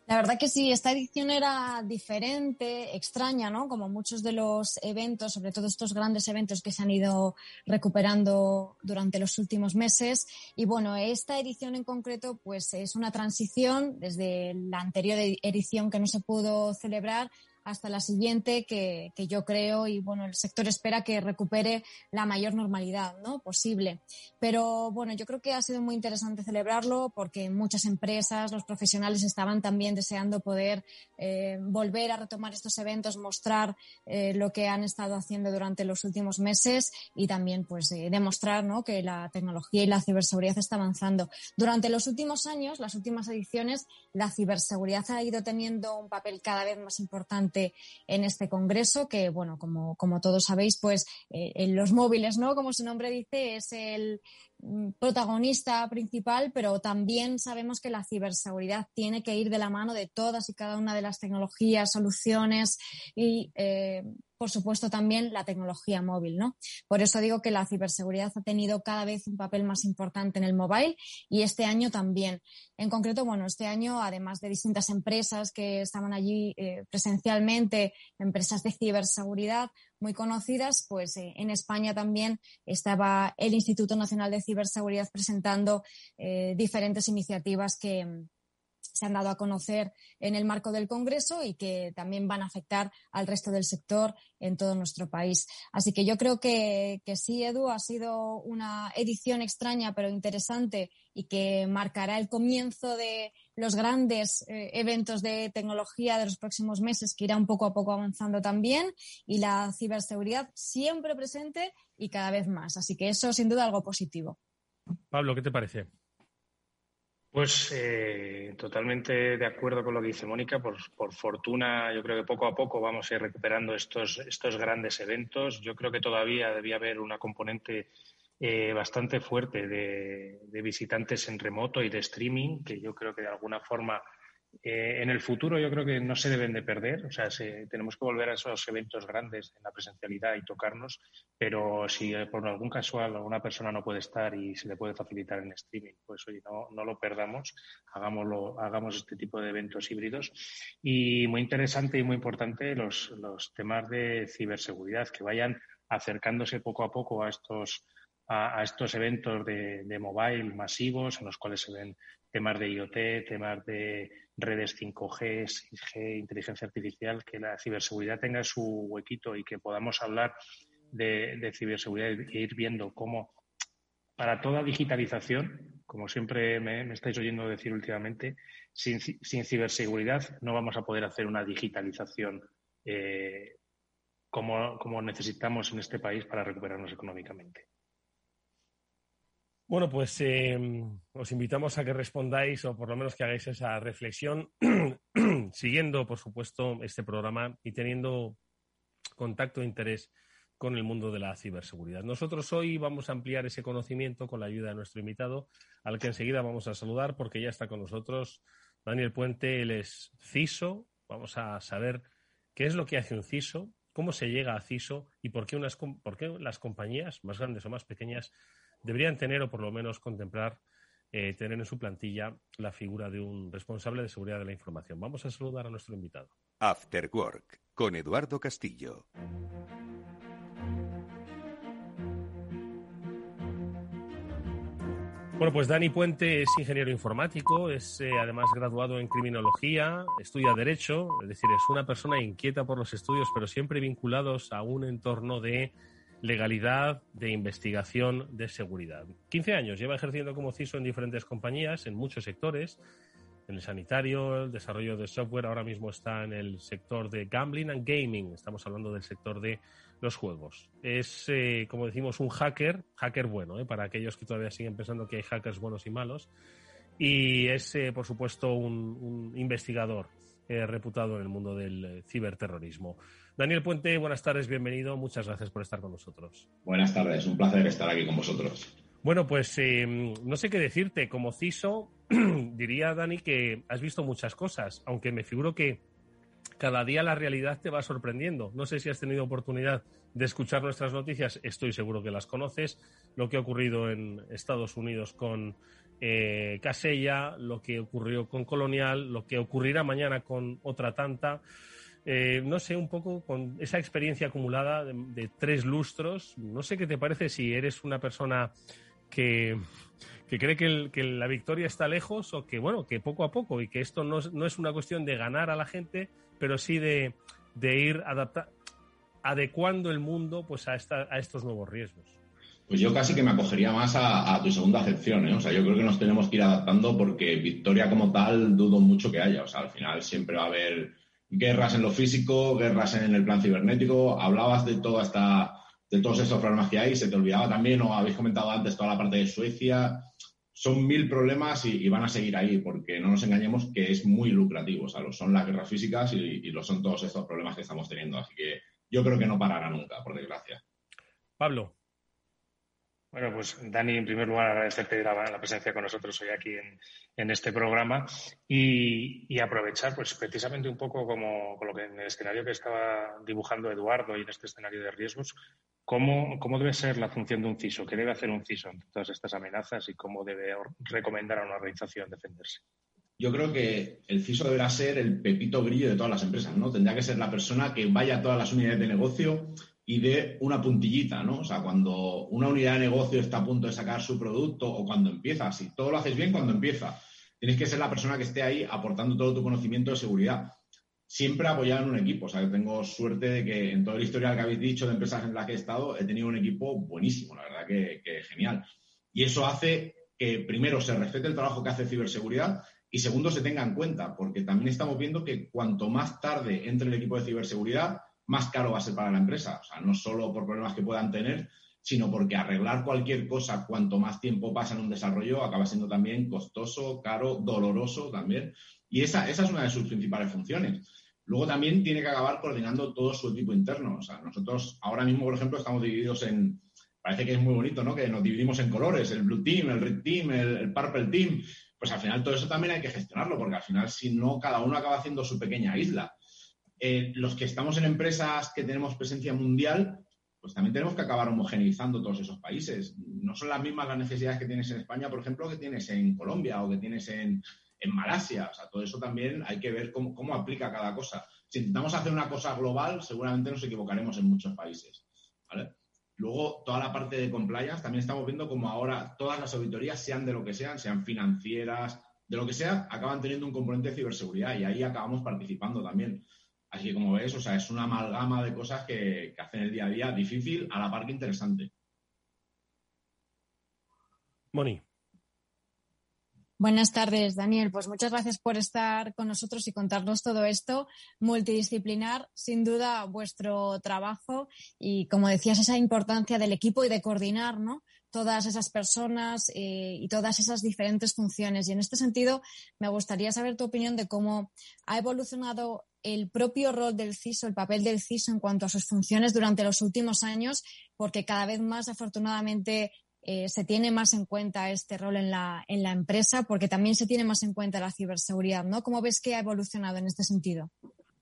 La verdad que sí, esta edición era diferente, extraña, ¿no? Como muchos de los eventos, sobre todo estos grandes eventos que se han ido recuperando durante los últimos meses. Y bueno, esta edición en concreto, pues es una transición desde la anterior edición que no se pudo celebrar hasta la siguiente que, que, yo creo y bueno, el sector espera que recupere la mayor normalidad ¿no? posible. Pero bueno, yo creo que ha sido muy interesante celebrarlo porque muchas empresas, los profesionales estaban también deseando poder eh, volver a retomar estos eventos, mostrar eh, lo que han estado haciendo durante los últimos meses y también pues eh, demostrar ¿no? que la tecnología y la ciberseguridad está avanzando. Durante los últimos años, las últimas ediciones, la ciberseguridad ha ido teniendo un papel cada vez más importante en este congreso, que, bueno, como, como todos sabéis, pues eh, en los móviles, ¿no? Como su nombre dice, es el mm, protagonista principal, pero también sabemos que la ciberseguridad tiene que ir de la mano de todas y cada una de las tecnologías, soluciones y eh, por supuesto, también la tecnología móvil, ¿no? Por eso digo que la ciberseguridad ha tenido cada vez un papel más importante en el mobile y este año también. En concreto, bueno, este año, además de distintas empresas que estaban allí eh, presencialmente, empresas de ciberseguridad muy conocidas, pues eh, en España también estaba el Instituto Nacional de Ciberseguridad presentando eh, diferentes iniciativas que se han dado a conocer en el marco del Congreso y que también van a afectar al resto del sector en todo nuestro país. Así que yo creo que, sí, Edu, ha sido una edición extraña pero interesante y que marcará el comienzo de los grandes eh, eventos de tecnología de los próximos meses que irán poco a poco avanzando también y la ciberseguridad siempre presente y cada vez más. Así que eso sin duda algo positivo. Pablo, ¿qué te parece? Pues eh, totalmente de acuerdo con lo que dice Mónica. Por, fortuna, yo creo que poco a poco vamos a ir recuperando estos, estos grandes eventos. Yo creo que todavía debía haber una componente eh, bastante fuerte de, de, visitantes en remoto y de streaming, que yo creo que de alguna forma eh, en el futuro yo creo que no se deben de perder, o sea, tenemos que volver a esos eventos grandes en la presencialidad y tocarnos, pero si eh, por algún casual alguna persona no puede estar y se le puede facilitar en streaming, pues oye, no, no lo perdamos, hagámoslo, hagamos este tipo de eventos híbridos. Y muy interesante y muy importante los, los temas de ciberseguridad, que vayan acercándose poco a poco a estos a, estos eventos de, de, mobile masivos en los cuales se ven temas de IoT, temas de redes 5G, 6G, inteligencia artificial, que la ciberseguridad tenga su huequito y que podamos hablar de, ciberseguridad e ir viendo cómo para toda digitalización, como siempre me, estáis oyendo decir últimamente, sin, ciberseguridad no vamos a poder hacer una digitalización eh, como, como necesitamos en este país para recuperarnos económicamente. Bueno, pues eh, os invitamos a que respondáis o por lo menos que hagáis esa reflexión, siguiendo, por supuesto, este programa y teniendo contacto e interés con el mundo de la ciberseguridad. Nosotros hoy vamos a ampliar ese conocimiento con la ayuda de nuestro invitado, al que enseguida vamos a saludar porque ya está con nosotros Daniel Puente, él es CISO. Vamos a saber qué es lo que hace un CISO, cómo se llega a CISO y por qué, unas, por qué las compañías, más grandes o más pequeñas, deberían tener o por lo menos contemplar eh, tener en su plantilla la figura de un responsable de seguridad de la información. Vamos a saludar a nuestro invitado. After Work con Eduardo Castillo. Bueno, pues Dani Puente es ingeniero informático, es eh, además graduado en criminología, estudia Derecho, es decir, es una persona inquieta por los estudios, pero siempre vinculados a un entorno de legalidad, de investigación, de seguridad. 15 años lleva ejerciendo como CISO en diferentes compañías, en muchos sectores, en el sanitario, el desarrollo de software, ahora mismo está en el sector de gambling and gaming, estamos hablando del sector de los juegos. Es, eh, como decimos, un hacker, hacker bueno, eh, para aquellos que todavía siguen pensando que hay hackers buenos y malos, y es, eh, por supuesto, un, investigador reputado en el mundo del ciberterrorismo. Daniel Puente, buenas tardes, bienvenido. Muchas gracias por estar con nosotros. Buenas tardes, un placer estar aquí con vosotros. Bueno, pues eh, no sé qué decirte. Como CISO, diría Dani que has visto muchas cosas, aunque me figuro que cada día la realidad te va sorprendiendo. No sé si has tenido oportunidad de escuchar nuestras noticias, estoy seguro que las conoces. Lo que ha ocurrido en Estados Unidos con eh, Casella, lo que ocurrió con Colonial, lo que ocurrirá mañana con otra tanta. Eh, no sé, un poco con esa experiencia acumulada de, tres lustros, no sé qué te parece si eres una persona que, cree que, la victoria está lejos o que, bueno, que poco a poco y que esto no es, una cuestión de ganar a la gente, pero sí de, ir adecuando el mundo pues a, a estos nuevos riesgos. Pues yo casi que me acogería más a, tu segunda acepción, ¿eh? O sea, yo creo que nos tenemos que ir adaptando porque victoria como tal dudo mucho que haya. O sea, al final siempre va a haber guerras en lo físico, guerras en el plan cibernético, hablabas de toda esta, de todos esos problemas que hay, se te olvidaba también, o habéis comentado antes toda la parte de Suecia, son mil problemas y, van a seguir ahí, porque no nos engañemos que es muy lucrativo, o sea, lo son las guerras físicas y, y lo son todos estos problemas que estamos teniendo, así que yo creo que no parará nunca, por desgracia. Pablo. Bueno, pues Dani, en primer lugar agradecerte la, presencia con nosotros hoy aquí en, este programa y, aprovechar pues precisamente un poco como con lo que en el escenario que estaba dibujando Eduardo y en este escenario de riesgos, cómo, cómo debe ser la función de un CISO, qué debe hacer un CISO ante todas estas amenazas y cómo debe recomendar a una organización defenderse. Yo creo que el CISO deberá ser el pepito grillo de todas las empresas, ¿no? Tendría que ser la persona que vaya a todas las unidades de negocio y de una puntillita, ¿no? O sea, cuando una unidad de negocio está a punto de sacar su producto o cuando empieza, si todo lo haces bien cuando empieza, tienes que ser la persona que esté ahí aportando todo tu conocimiento de seguridad. Siempre apoyado en un equipo. O sea, tengo suerte de que en toda la historia que habéis dicho de empresas en las que he estado, he tenido un equipo buenísimo, la verdad que, que genial. Y eso hace que, primero, se respete el trabajo que hace ciberseguridad y, segundo, se tenga en cuenta, porque también estamos viendo que cuanto más tarde entre el equipo de ciberseguridad, más caro va a ser para la empresa. O sea, no solo por problemas que puedan tener, sino porque arreglar cualquier cosa, cuanto más tiempo pasa en un desarrollo, acaba siendo también costoso, caro, doloroso también. Y esa, esa es una de sus principales funciones. Luego también tiene que acabar coordinando todo su equipo interno. O sea, nosotros ahora mismo, por ejemplo, estamos divididos en, parece que es muy bonito, ¿no? Que nos dividimos en colores, el blue team, el red team, el, purple team. Pues al final todo eso también hay que gestionarlo, porque al final, si no, cada uno acaba haciendo su pequeña isla. Eh, los que estamos en empresas que tenemos presencia mundial, pues también tenemos que acabar homogeneizando todos esos países. No son las mismas las necesidades que tienes en España, por ejemplo, que tienes en Colombia o que tienes en, Malasia. O sea, todo eso también hay que ver cómo, aplica cada cosa. Si intentamos hacer una cosa global, seguramente nos equivocaremos en muchos países. Luego, toda la parte de compliance, también estamos viendo como ahora todas las auditorías, sean de lo que sean, sean financieras, de lo que sea, acaban teniendo un componente de ciberseguridad y ahí acabamos participando también. Así que como ves, o sea, es una amalgama de cosas que, hacen el día a día difícil a la par que interesante. Moni. Buenas tardes, Daniel. Pues muchas gracias por estar con nosotros y contarnos todo esto. Multidisciplinar, sin duda, vuestro trabajo y, como decías, esa importancia del equipo y de coordinar, ¿no? Todas esas personas eh, y todas esas diferentes funciones. Y en este sentido, me gustaría saber tu opinión de cómo ha evolucionado el propio rol del CISO, el papel del CISO en cuanto a sus funciones durante los últimos años, porque cada vez más, afortunadamente, eh, se tiene más en cuenta este rol en la, en la empresa, porque también se tiene más en cuenta la ciberseguridad, ¿no? ¿Cómo ves que ha evolucionado en este sentido?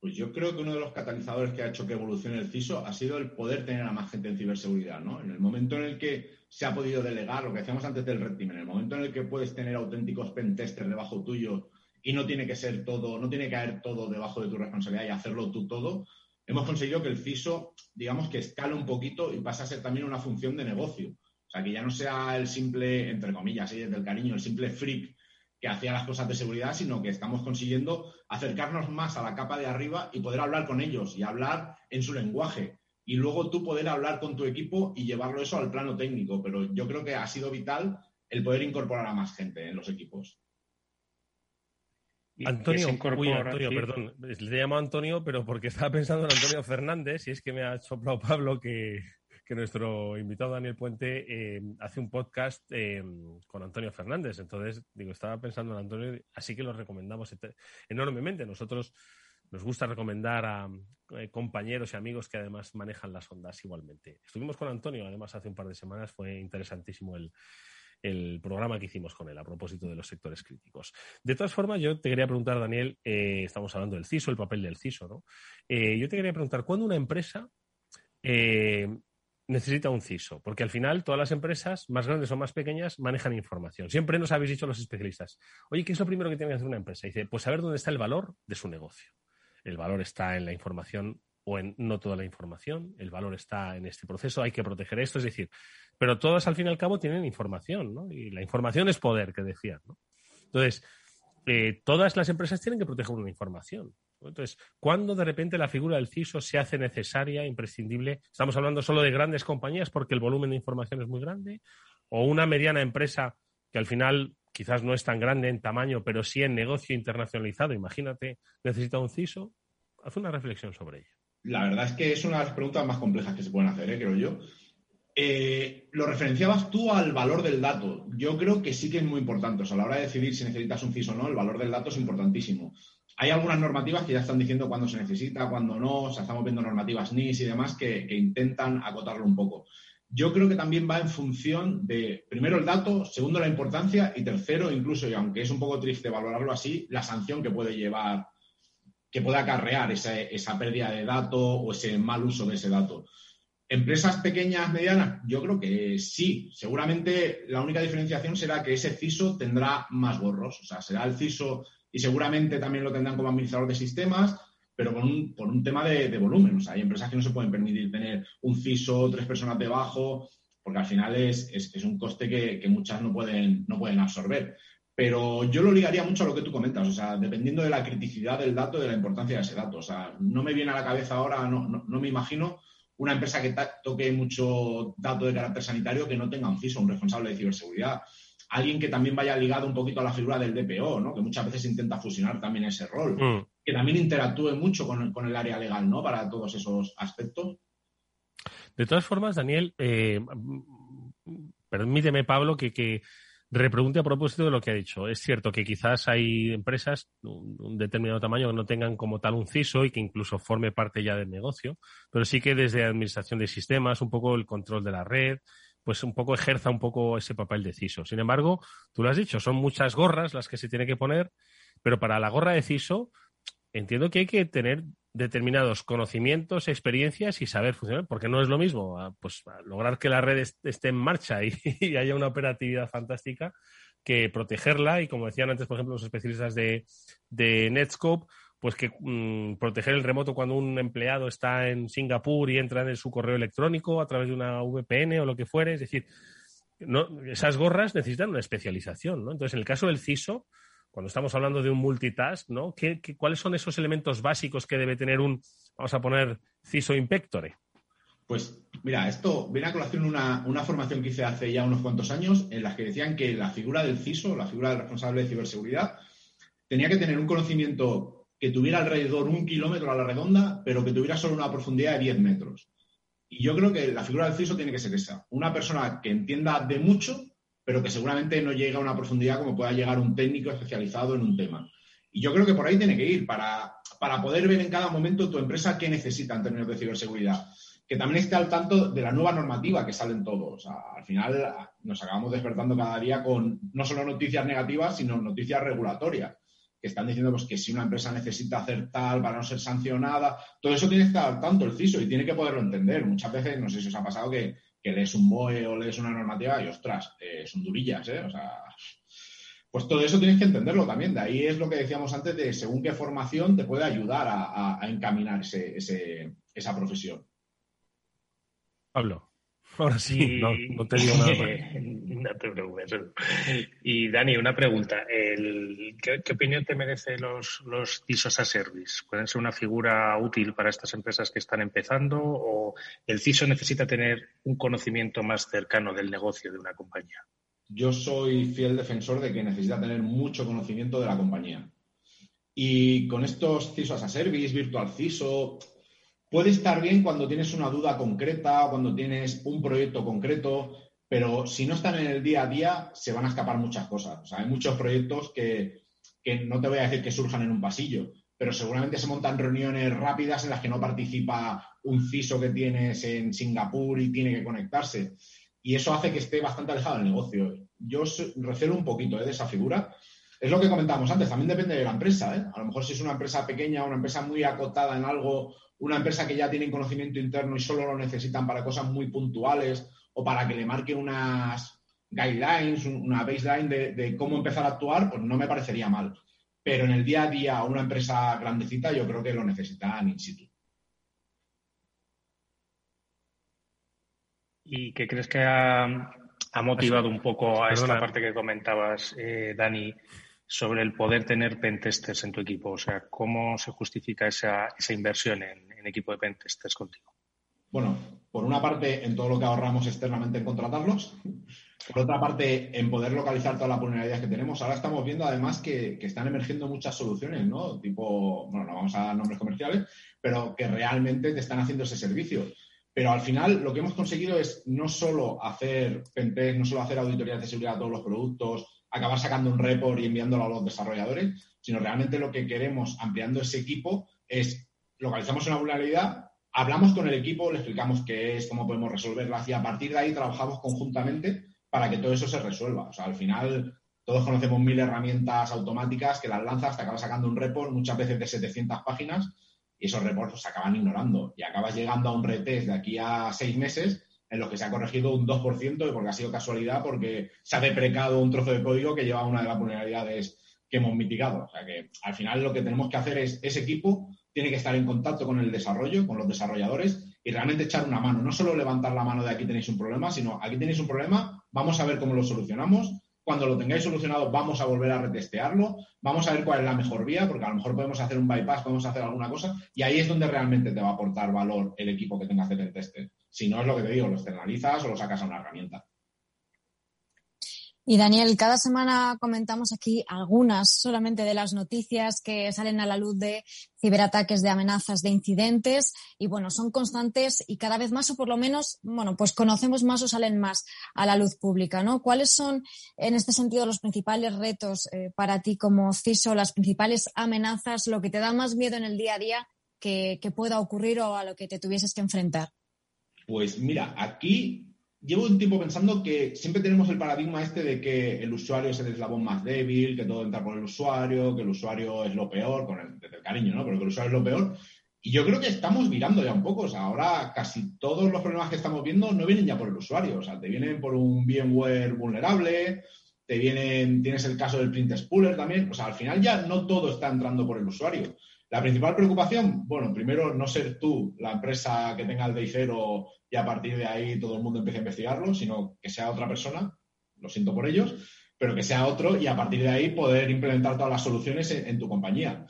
Pues yo creo que uno de los catalizadores que ha hecho que evolucione el CISO ha sido el poder tener a más gente en ciberseguridad, ¿no? En el momento en el que se ha podido delegar, lo que hacíamos antes del Red Team, en el momento en el que puedes tener auténticos pentesters debajo tuyo y no tiene que ser todo, no tiene que caer todo debajo de tu responsabilidad y hacerlo tú todo, hemos conseguido que el CISO, digamos que escale un poquito y pase a ser también una función de negocio. O sea, que ya no sea el simple, entre comillas, desde el cariño, el simple freak que hacía las cosas de seguridad, sino que estamos consiguiendo acercarnos más a la capa de arriba y poder hablar con ellos y hablar en su lenguaje. Y luego tú poder hablar con tu equipo y llevarlo eso al plano técnico. Pero yo creo que ha sido vital el poder incorporar a más gente en los equipos. Antonio, uy, Antonio, perdón, le llamo Antonio, pero porque estaba pensando en Antonio Fernández, y es que me ha soplado Pablo que, nuestro invitado Daniel Puente eh, hace un podcast eh, con Antonio Fernández. Entonces, digo, estaba pensando en Antonio, así que lo recomendamos enormemente. Nosotros nos gusta recomendar a eh, compañeros y amigos que además manejan las ondas igualmente. Estuvimos con Antonio, además, hace un par de semanas, fue interesantísimo el, programa que hicimos con él a propósito de los sectores críticos. De todas formas, yo te quería preguntar, Daniel, eh, estamos hablando del CISO, el papel del CISO, ¿no? Eh, yo te quería preguntar, ¿cuándo una empresa necesita un CISO? Porque al final todas las empresas, más grandes o más pequeñas, manejan información. Siempre nos habéis dicho los especialistas, oye, ¿qué es lo primero que tiene que hacer una empresa? dice, pues saber dónde está el valor de su negocio. El valor está en la información o en no toda la información, el valor está en este proceso, hay que proteger esto, es decir, pero todas al fin y al cabo tienen información, ¿no? Y la información es poder, que decían, ¿no? Entonces, eh, todas las empresas tienen que proteger una información. Entonces, ¿cuándo de repente la figura del CISO se hace necesaria, imprescindible? Estamos hablando solo de grandes compañías porque el volumen de información es muy grande, o una mediana empresa que al final quizás no es tan grande en tamaño, pero sí en negocio internacionalizado, imagínate, necesita un CISO. Haz una reflexión sobre ello. La verdad es que es una de las preguntas más complejas que se pueden hacer, ¿eh? creo yo. Eh, lo referenciabas tú al valor del dato. Yo creo que sí que es muy importante. O sea, a la hora de decidir si necesitas un CISO o no, el valor del dato es importantísimo. Hay algunas normativas que ya están diciendo cuándo se necesita, cuándo no. O sea, estamos viendo normativas NIS y demás que, que intentan acotarlo un poco. Yo creo que también va en función de, primero, el dato, segundo, la importancia y tercero, incluso, y aunque es un poco triste valorarlo así, la sanción que puede llevar que pueda acarrear esa, esa pérdida de dato o ese mal uso de ese dato. Empresas pequeñas, medianas, yo creo que sí. Seguramente la única diferenciación será que ese CISO tendrá más gorros. O sea, será el CISO y seguramente también lo tendrán como administrador de sistemas, pero con un, por un tema de, volumen. O sea, hay empresas que no se pueden permitir tener un CISO, tres personas debajo, porque al final es, es, un coste que, muchas no pueden, no pueden absorber. Pero yo lo ligaría mucho a lo que tú comentas, o sea, dependiendo de la criticidad del dato y de la importancia de ese dato. O sea, no me viene a la cabeza ahora, no, no, me imagino una empresa que toque mucho dato de carácter sanitario que no tenga un CISO, un responsable de ciberseguridad. Alguien que también vaya ligado un poquito a la figura del DPO, ¿no? que muchas veces intenta fusionar también ese rol. Mm. Que también interactúe mucho con el, con el, área legal, ¿no? Para todos esos aspectos. De todas formas, Daniel, eh, permíteme, Pablo, que, que Repregunte a propósito de lo que ha dicho. Es cierto que quizás hay empresas de un determinado tamaño que no tengan como tal un CISO y que incluso forme parte ya del negocio, pero sí que desde administración de sistemas, un poco el control de la red, pues un poco ejerza un poco ese papel de CISO. Sin embargo, tú lo has dicho, son muchas gorras las que se tiene que poner, pero para la gorra de CISO entiendo que hay que tener determinados conocimientos, experiencias y saber funcionar, porque no es lo mismo ah, pues, lograr que la red esté en marcha y, haya una operatividad fantástica que protegerla y como decían antes, por ejemplo, los especialistas de, Netscope, pues que mm, proteger el remoto cuando un empleado está en Singapur y entra en su correo electrónico a través de una VPN o lo que fuere, es decir, no, esas gorras necesitan una especialización. Entonces, en el caso del CISO, cuando estamos hablando de un multitask, ¿no? ¿Qué, cuáles son esos elementos básicos que debe tener un, vamos a poner, CISO Impectore? Pues mira, esto viene a colación una, una formación que hice hace ya unos cuantos años en la que decían que la figura del CISO, la figura del responsable de ciberseguridad, tenía que tener un conocimiento que tuviera alrededor un kilómetro a la redonda, pero que tuviera solo una profundidad de 10 metros. Y yo creo que la figura del CISO tiene que ser esa, una persona que entienda de mucho, pero que seguramente no llega a una profundidad como pueda llegar un técnico especializado en un tema. Y yo creo que por ahí tiene que ir para, para poder ver en cada momento tu empresa qué necesita en términos de ciberseguridad. Que también esté al tanto de la nueva normativa que salen todos. al final nos acabamos despertando cada día con no solo noticias negativas, sino noticias regulatorias. que están diciendo pues, que si una empresa necesita hacer tal para no ser sancionada, todo eso tiene que estar tanto el CISO y tiene que poderlo entender. Muchas veces, no sé si os ha pasado que, lees un BOE o lees una normativa y ostras, eh, son durillas, ¿eh? O sea, pues todo eso tienes que entenderlo también. De ahí es lo que decíamos antes de según qué formación te puede ayudar a, encaminar esa profesión. Pablo. Ahora sí, no, te digo nada. no te preocupes. Y Dani, una pregunta. ¿qué, opinión te merece los, los CISOs a service? ¿Pueden ser una figura útil para estas empresas que están empezando o el CISO necesita tener un conocimiento más cercano del negocio de una compañía? Yo soy fiel defensor de que necesita tener mucho conocimiento de la compañía. Y con estos CISOs a service, virtual CISO, puede estar bien cuando tienes una duda concreta o cuando tienes un proyecto concreto, pero si no están en el día a día, se van a escapar muchas cosas. O sea, hay muchos proyectos que, no te voy a decir que surjan en un pasillo, pero seguramente se montan reuniones rápidas en las que no participa un CISO que tienes en Singapur y tiene que conectarse. Y eso hace que esté bastante alejado del negocio. Yo recelo un poquito ¿eh? de esa figura. Es lo que comentábamos antes, también depende de la empresa. ¿eh? A lo mejor si es una empresa pequeña, o una empresa muy acotada en algo una empresa que ya tiene conocimiento interno y solo lo necesitan para cosas muy puntuales o para que le marque unas guidelines, una baseline de, cómo empezar a actuar, pues no me parecería mal. Pero en el día a día, una empresa grandecita, yo creo que lo necesitan in situ. ¿Y qué crees que ha, motivado un poco a esta parte que comentabas, eh, Dani, sobre el poder tener pentesters en tu equipo? O sea, ¿cómo se justifica esa, inversión en, equipo de pentesters contigo? Bueno, por una parte, en todo lo que ahorramos externamente en contratarlos. Por otra parte, en poder localizar todas las vulnerabilidades que tenemos. Ahora estamos viendo además que, están emergiendo muchas soluciones, ¿no? Tipo, bueno, no vamos a dar nombres comerciales, pero que realmente te están haciendo ese servicio. Pero al final lo que hemos conseguido es no solo hacer pentest, no solo hacer auditorías de seguridad a todos los productos, acabar sacando un report y enviándolo a los desarrolladores, sino realmente lo que queremos ampliando ese equipo es localizamos una vulnerabilidad, hablamos con el equipo, le explicamos qué es, cómo podemos resolverla y a partir de ahí trabajamos conjuntamente para que todo eso se resuelva. O sea, al final todos conocemos mil herramientas automáticas que las lanzas, te acabas sacando un report muchas veces de 700 páginas y esos reports se acaban ignorando y acabas llegando a un retest de aquí a seis meses en los que se ha corregido un 2% porque ha sido casualidad, porque se ha deprecado un trozo de código que lleva una de las vulnerabilidades que hemos mitigado. O sea que al final lo que tenemos que hacer es, ese equipo tiene que estar en contacto con el desarrollo, con los desarrolladores y realmente echar una mano. No solo levantar la mano de aquí tenéis un problema, sino aquí tenéis un problema, vamos a ver cómo lo solucionamos. Cuando lo tengáis solucionado, vamos a volver a retestearlo, vamos a ver cuál es la mejor vía, porque a lo mejor podemos hacer un bypass, podemos hacer alguna cosa, y ahí es donde realmente te va a aportar valor el equipo que tengas de tester. Si no es lo que te digo, lo externalizas o lo sacas a una herramienta. Y Daniel, cada semana comentamos aquí algunas solamente de las noticias que salen a la luz de ciberataques, de amenazas, de incidentes y bueno, son constantes y cada vez más o por lo menos, bueno, pues conocemos más o salen más a la luz pública, ¿no? ¿Cuáles son en este sentido los principales retos eh, para ti como CISO, las principales amenazas, lo que te da más miedo en el día a día que pueda ocurrir o a lo que te tuvieses que enfrentar? Pues mira, aquí llevo un tiempo pensando que siempre tenemos el paradigma este de que el usuario es el eslabón más débil, que todo entra por el usuario, que el usuario es lo peor, con el, desde el cariño, ¿no? Pero que el usuario es lo peor. Y yo creo que estamos mirando ya un poco. O sea, ahora casi todos los problemas que estamos viendo no vienen ya por el usuario. O sea, te vienen por un VMware vulnerable, te vienen, tienes el caso del print spooler también. O sea, al final ya no todo está entrando por el usuario. La principal preocupación, bueno, primero no ser tú la empresa que tenga el day cero y a partir de ahí todo el mundo empiece a investigarlo, sino que sea otra persona, lo siento por ellos, pero que sea otro y a partir de ahí poder implementar todas las soluciones en, tu compañía.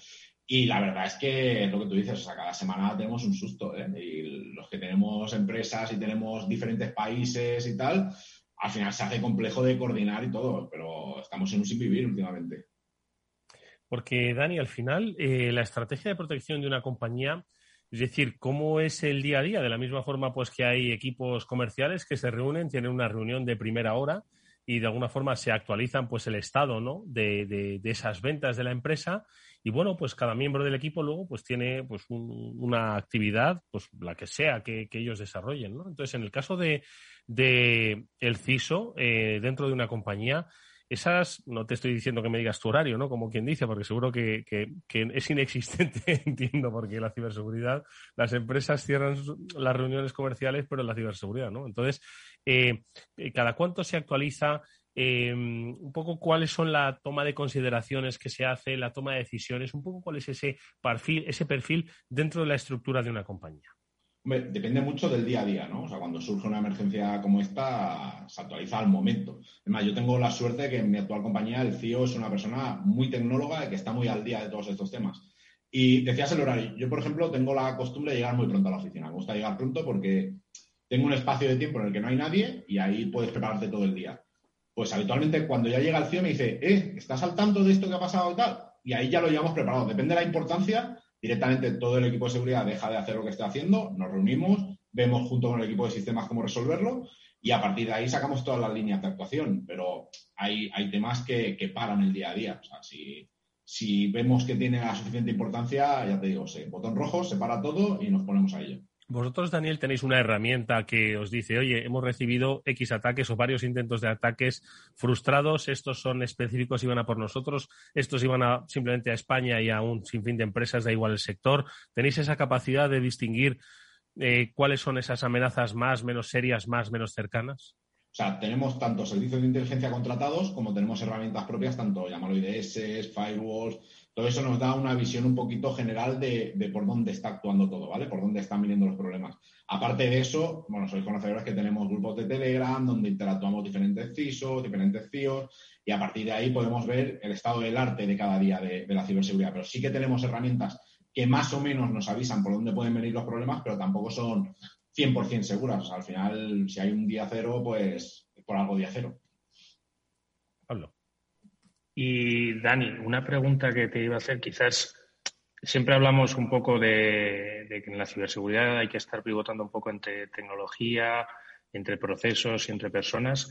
Y la verdad es que lo que tú dices, o sea, cada semana tenemos un susto, ¿eh? Y los que tenemos empresas y tenemos diferentes países y tal, al final se hace complejo de coordinar y todo, pero estamos en un sin vivir últimamente. Porque, Dani, al final, eh, la estrategia de protección de una compañía, es decir, cómo es el día a día, de la misma forma pues que hay equipos comerciales que se reúnen, tienen una reunión de primera hora y de alguna forma se actualizan pues el estado ¿no? de, esas ventas de la empresa y bueno pues cada miembro del equipo luego pues tiene pues una actividad pues la que sea que, ellos desarrollen ¿no? entonces en el caso de, el CISO eh, dentro de una compañía esas, no te estoy diciendo que me digas tu horario, ¿no? Como quien dice, porque seguro que, es inexistente, entiendo, porque la ciberseguridad, las empresas cierran las reuniones comerciales, pero la ciberseguridad, ¿no? Entonces, eh, eh, ¿cada cuánto se actualiza? Eh, un poco cuáles son la toma de consideraciones que se hace, la toma de decisiones, un poco cuál es ese perfil, ese perfil dentro de la estructura de una compañía depende mucho del día a día, ¿no? O sea, cuando surge una emergencia como esta, se actualiza al momento. Además, yo tengo la suerte que en mi actual compañía el CEO es una persona muy tecnóloga y que está muy al día de todos estos temas. Y decías el horario. Yo, por ejemplo, tengo la costumbre de llegar muy pronto a la oficina. Me gusta llegar pronto porque tengo un espacio de tiempo en el que no hay nadie y ahí puedes prepararte todo el día. Pues habitualmente cuando ya llega el CEO me dice, eh, ¿estás al tanto de esto que ha pasado y tal? Y ahí ya lo llevamos preparado. Depende de la importancia, directamente todo el equipo de seguridad deja de hacer lo que está haciendo, nos reunimos, vemos junto con el equipo de sistemas cómo resolverlo y a partir de ahí sacamos todas las líneas de actuación. Pero hay, hay temas que, paran el día a día. O sea, si, si vemos que tiene la suficiente importancia, ya te digo, se, botón rojo, se para todo y nos ponemos a ello. Vosotros, Daniel, tenéis una herramienta que os dice, oye, hemos recibido X ataques o varios intentos de ataques frustrados, estos son específicos, iban a por nosotros, estos iban a, simplemente a España y a un sinfín de empresas, da igual el sector. ¿Tenéis esa capacidad de distinguir eh, cuáles son esas amenazas más, menos serias, más, menos cercanas? O sea, tenemos tanto servicios de inteligencia contratados como tenemos herramientas propias, tanto llamarlo IDS, firewalls, todo eso nos da una visión un poquito general de, por dónde está actuando todo, ¿vale? Por dónde están viniendo los problemas. Aparte de eso, bueno, sois conocedores que tenemos grupos de Telegram donde interactuamos diferentes CISOs, diferentes CIOs, y a partir de ahí podemos ver el estado del arte de cada día de, la ciberseguridad. Pero sí que tenemos herramientas que más o menos nos avisan por dónde pueden venir los problemas, pero tampoco son 100% seguras. Al final, si hay un día cero, pues por algo día cero. Pablo. Y Dani, una pregunta que te iba a hacer, quizás siempre hablamos un poco de, que en la ciberseguridad hay que estar pivotando un poco entre tecnología, entre procesos y entre personas.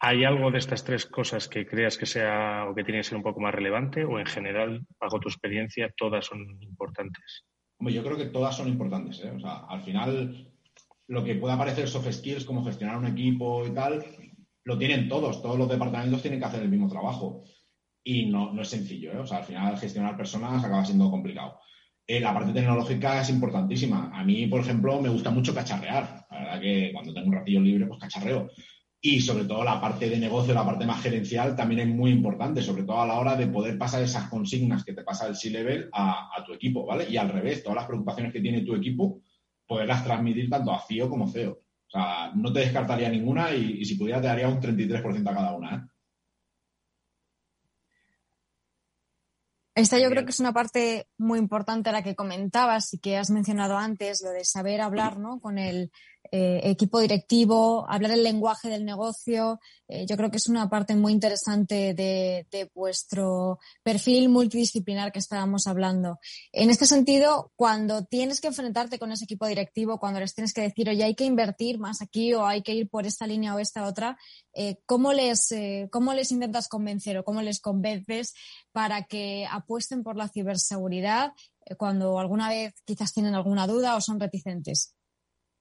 ¿Hay algo de estas tres cosas que creas que sea o que tiene que ser un poco más relevante o en general, bajo tu experiencia, todas son importantes? Hombre, yo creo que todas son importantes. ¿eh? O sea, al final, lo que pueda parecer soft skills como gestionar un equipo y tal, lo tienen todos. Todos los departamentos tienen que hacer el mismo trabajo y no, no es sencillo. ¿eh? O sea, al final gestionar personas acaba siendo complicado. Eh, la parte tecnológica es importantísima. A mí, por ejemplo, me gusta mucho cacharrear. La verdad que cuando tengo un ratillo libre, pues cacharreo. Y sobre todo la parte de negocio, la parte más gerencial, también es muy importante, sobre todo a la hora de poder pasar esas consignas que te pasa el C-Level a, tu equipo, ¿vale? Y al revés, todas las preocupaciones que tiene tu equipo, poderlas transmitir tanto a CIO como CEO. O sea, no te descartaría ninguna y, y si pudiera te daría un 33% a cada una, ¿eh? Esta yo creo que es una parte muy importante a la que comentabas y que has mencionado antes, lo de saber hablar ¿no? con el eh, equipo directivo, hablar el lenguaje del negocio. Eh, yo creo que es una parte muy interesante de, vuestro perfil multidisciplinar que estábamos hablando. En este sentido, cuando tienes que enfrentarte con ese equipo directivo, cuando les tienes que decir, oye, hay que invertir más aquí o hay que ir por esta línea o esta otra, eh, ¿cómo, les, ¿cómo les intentas convencer o cómo les convences para que apuesten por la ciberseguridad cuando alguna vez quizás tienen alguna duda o son reticentes?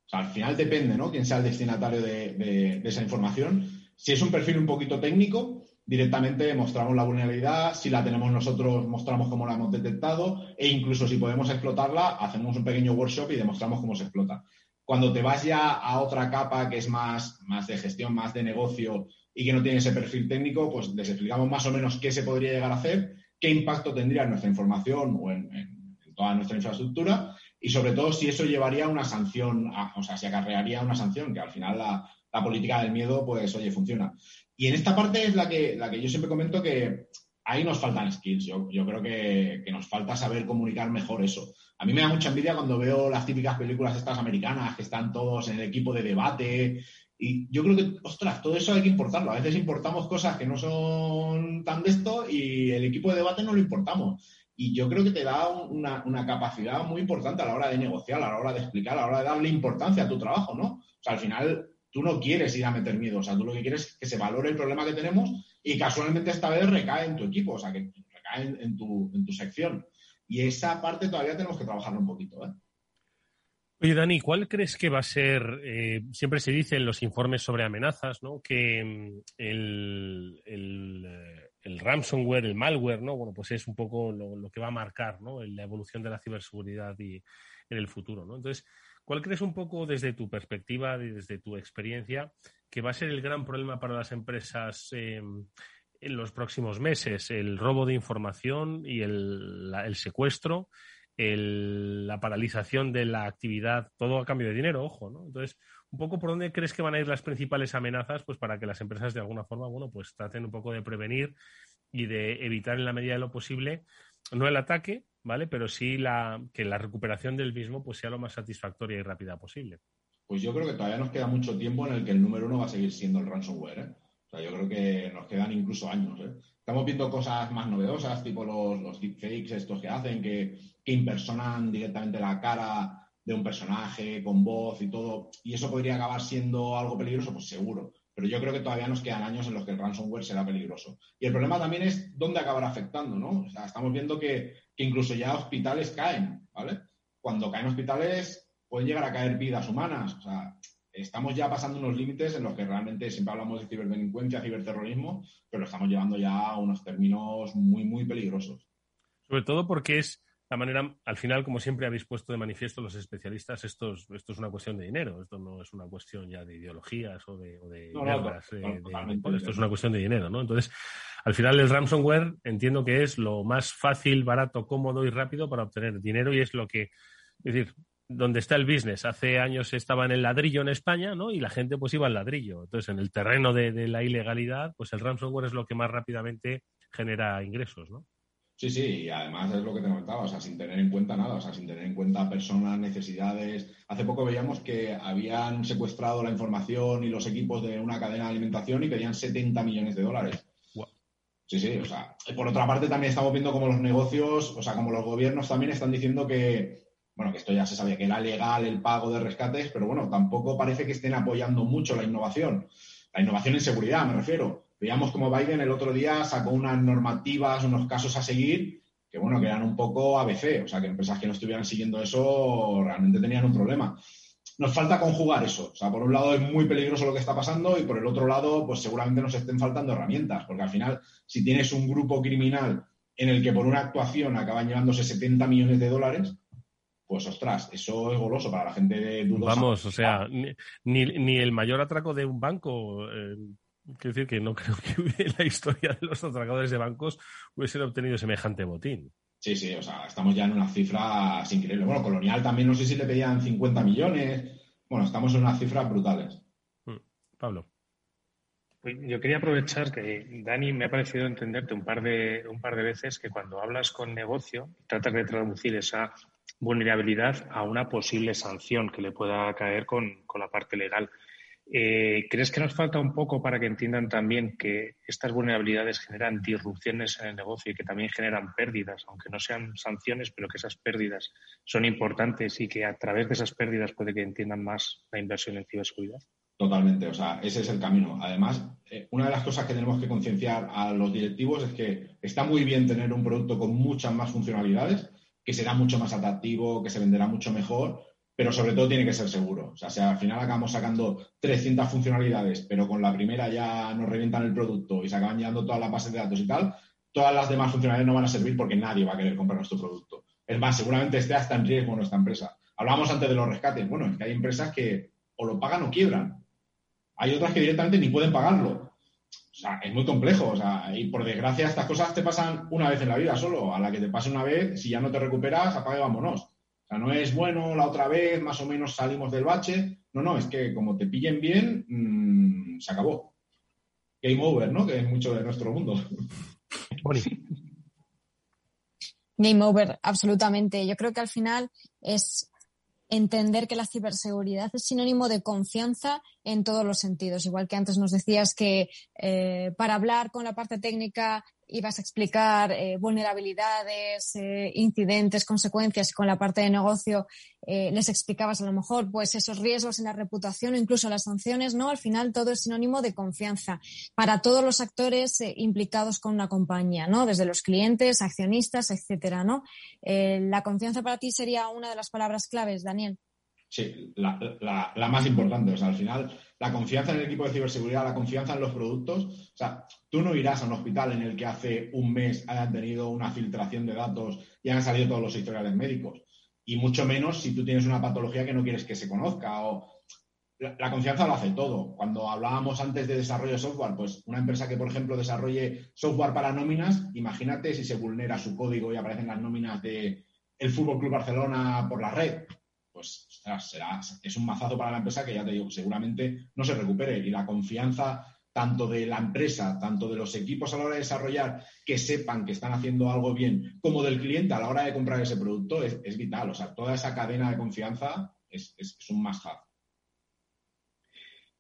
O sea, al final depende, ¿no? Quién sea el destinatario de, esa información. Si es un perfil un poquito técnico, directamente mostramos la vulnerabilidad, si la tenemos nosotros mostramos cómo la hemos detectado e incluso si podemos explotarla, hacemos un pequeño workshop y demostramos cómo se explota. Cuando te vas ya a otra capa que es más, más de gestión, más de negocio y que no tiene ese perfil técnico, pues les explicamos más o menos qué se podría llegar a hacer, qué impacto tendría en nuestra información o en, en toda nuestra infraestructura y sobre todo si eso llevaría a una sanción, o sea, si acarrearía una sanción, que al final la, política del miedo, pues, oye, funciona. Y en esta parte es la que, la que yo siempre comento que ahí nos faltan skills. Yo, creo que, nos falta saber comunicar mejor eso. A mí me da mucha envidia cuando veo las típicas películas estas americanas que están todos en el equipo de debate. Y yo creo que, ostras, todo eso hay que importarlo. A veces importamos cosas que no son tan de esto y el equipo de debate no lo importamos. Y yo creo que te da una, capacidad muy importante a la hora de negociar, a la hora de explicar, a la hora de darle importancia a tu trabajo, ¿no? O sea, al final tú no quieres ir a meter miedo, o sea, tú lo que quieres es que se valore el problema que tenemos y casualmente esta vez recae en tu equipo, o sea, que recae en, tu, en tu sección. Y esa parte todavía tenemos que trabajarlo un poquito, ¿eh? Oye, Dani, ¿cuál crees que va a ser? Eh, siempre se dice en los informes sobre amenazas, ¿no? Que mm, el, eh, el, ransomware, el malware, ¿no? Bueno, pues es un poco lo, que va a marcar, ¿no? La evolución de la ciberseguridad y en el futuro, ¿no? Entonces, ¿cuál crees un poco desde tu perspectiva y desde tu experiencia que va a ser el gran problema para las empresas em, en los próximos meses? El robo de información y el, el secuestro la paralización de la actividad, todo a cambio de dinero, ojo, ¿no? Entonces, un poco por dónde crees que van a ir las principales amenazas, pues para que las empresas de alguna forma, bueno, pues traten un poco de prevenir y de evitar en la medida de lo posible, no el ataque, ¿vale? Pero sí la, que la recuperación del mismo pues sea lo más satisfactoria y rápida posible. Pues yo creo que todavía nos queda mucho tiempo en el que el número uno va a seguir siendo el ransomware, ¿eh? O sea, yo creo que nos quedan incluso años, ¿eh? Estamos viendo cosas más novedosas, tipo los, los deepfakes estos que hacen, que, que impersonan directamente la cara de un personaje con voz y todo, y eso podría acabar siendo algo peligroso, pues seguro. Pero yo creo que todavía nos quedan años en los que el ransomware será peligroso. Y el problema también es dónde acabará afectando, ¿no? O sea, estamos viendo que, incluso ya hospitales caen, ¿vale? Cuando caen hospitales pueden llegar a caer vidas humanas. O sea, estamos ya pasando unos límites en los que realmente siempre hablamos de ciberdelincuencia, ciberterrorismo, pero estamos llevando ya a unos términos muy, muy peligrosos. Sobre todo porque es manera, al final, como siempre habéis puesto de manifiesto los especialistas, esto es, esto es una cuestión de dinero, esto no es una cuestión ya de ideologías o de, guerras, eh, esto es una cuestión de dinero, ¿no? Entonces, al final el ransomware entiendo que es lo más fácil, barato, cómodo y rápido para obtener dinero y es lo que, es decir, donde está el business. Hace años estaba en el ladrillo en España, ¿no? Y la gente pues iba al ladrillo. Entonces, en el terreno de, la ilegalidad, pues el ransomware es lo que más rápidamente genera ingresos, ¿no? Sí, sí, y además es lo que te comentaba, o sea, sin tener en cuenta nada, o sea, sin tener en cuenta personas, necesidades. Hace poco veíamos que habían secuestrado la información y los equipos de una cadena de alimentación y pedían 70 millones de dólares. Sí, sí, o sea, por otra parte también estamos viendo como los negocios, o sea, como los gobiernos también están diciendo que, bueno, que esto ya se sabía que era legal el pago de rescates, pero bueno, tampoco parece que estén apoyando mucho la innovación. La innovación en seguridad, me refiero. Veíamos como Biden el otro día sacó unas normativas, unos casos a seguir, que bueno, que eran un poco ABC, o sea, que empresas que no estuvieran siguiendo eso realmente tenían un problema. Nos falta conjugar eso. O sea, por un lado es muy peligroso lo que está pasando y por el otro lado, pues seguramente nos estén faltando herramientas, porque al final, si tienes un grupo criminal en el que por una actuación acaban llevándose 70 millones de dólares, pues ostras, eso es goloso para la gente de dudosa. Vamos, o sea, ni, ni, el mayor atraco de un banco, eh, quiero decir que no creo que en la historia de los atracadores de bancos hubiesen obtenido semejante botín. Sí, sí, o sea, estamos ya en una cifra increíble. Bueno, Colonial también no sé si le pedían 50 millones. Bueno, estamos en unas cifras brutales. Mm, Pablo. Pues yo quería aprovechar que Dani me ha parecido entenderte un par de un par de veces que cuando hablas con negocio tratas de traducir esa vulnerabilidad a una posible sanción que le pueda caer con, la parte legal. Eh, ¿Crees que nos falta un poco para que entiendan también que estas vulnerabilidades generan disrupciones en el negocio y que también generan pérdidas, aunque no sean sanciones, pero que esas pérdidas son importantes y que a través de esas pérdidas puede que entiendan más la inversión en ciberseguridad? Totalmente, o sea, ese es el camino. Además, eh, una de las cosas que tenemos que concienciar a los directivos es que está muy bien tener un producto con muchas más funcionalidades, que será mucho más atractivo, que se venderá mucho mejor, pero sobre todo tiene que ser seguro. O sea, si al final acabamos sacando 300 funcionalidades, pero con la primera ya nos revientan el producto y se acaban llevando todas las bases de datos y tal, todas las demás funcionalidades no van a servir porque nadie va a querer comprar nuestro producto. Es más, seguramente esté hasta en riesgo nuestra empresa. Hablábamos antes de los rescates. Bueno, es que hay empresas que o lo pagan o quiebran. Hay otras que directamente ni pueden pagarlo. O sea, es muy complejo. O sea, y por desgracia estas cosas te pasan una vez en la vida solo. A la que te pase una vez, si ya no te recuperas, apague vámonos. O sea, no es bueno la otra vez, más o menos salimos del bache. No, no, es que como te pillen bien, mmm, se acabó. Game over, ¿no? Que es mucho de nuestro mundo. Game over, absolutamente. Yo creo que al final es entender que la ciberseguridad es sinónimo de confianza en todos los sentidos. Igual que antes nos decías que eh, para hablar con la parte técnica ibas a explicar eh, vulnerabilidades, eh, incidentes, consecuencias con la parte de negocio les explicabas a lo mejor pues esos riesgos en la reputación o incluso las sanciones, ¿no? Al final todo es sinónimo de confianza para todos los actores implicados con una compañía, ¿no? Desde los clientes, accionistas, etcétera, ¿no? la confianza para ti sería una de las palabras claves, Daniel. Sí, la, más importante. O sea, al final, la confianza en el equipo de ciberseguridad, la confianza en los productos. O sea, tú no irás a un hospital en el que hace un mes hayan tenido una filtración de datos y han salido todos los historiales médicos. Y mucho menos si tú tienes una patología que no quieres que se conozca o la, confianza lo hace todo. Cuando hablábamos antes de desarrollo de software, pues una empresa que, por ejemplo, desarrolle software para nóminas, imagínate si se vulnera su código y aparecen las nóminas de Fútbol Club Barcelona por la red. Será, es un mazazo para la empresa que ya te digo, seguramente no se recupere. Y la confianza tanto de la empresa, tanto de los equipos a la hora de desarrollar, que sepan que están haciendo algo bien, como del cliente a la hora de comprar ese producto, es, vital. O sea, toda esa cadena de confianza es, es un must-have.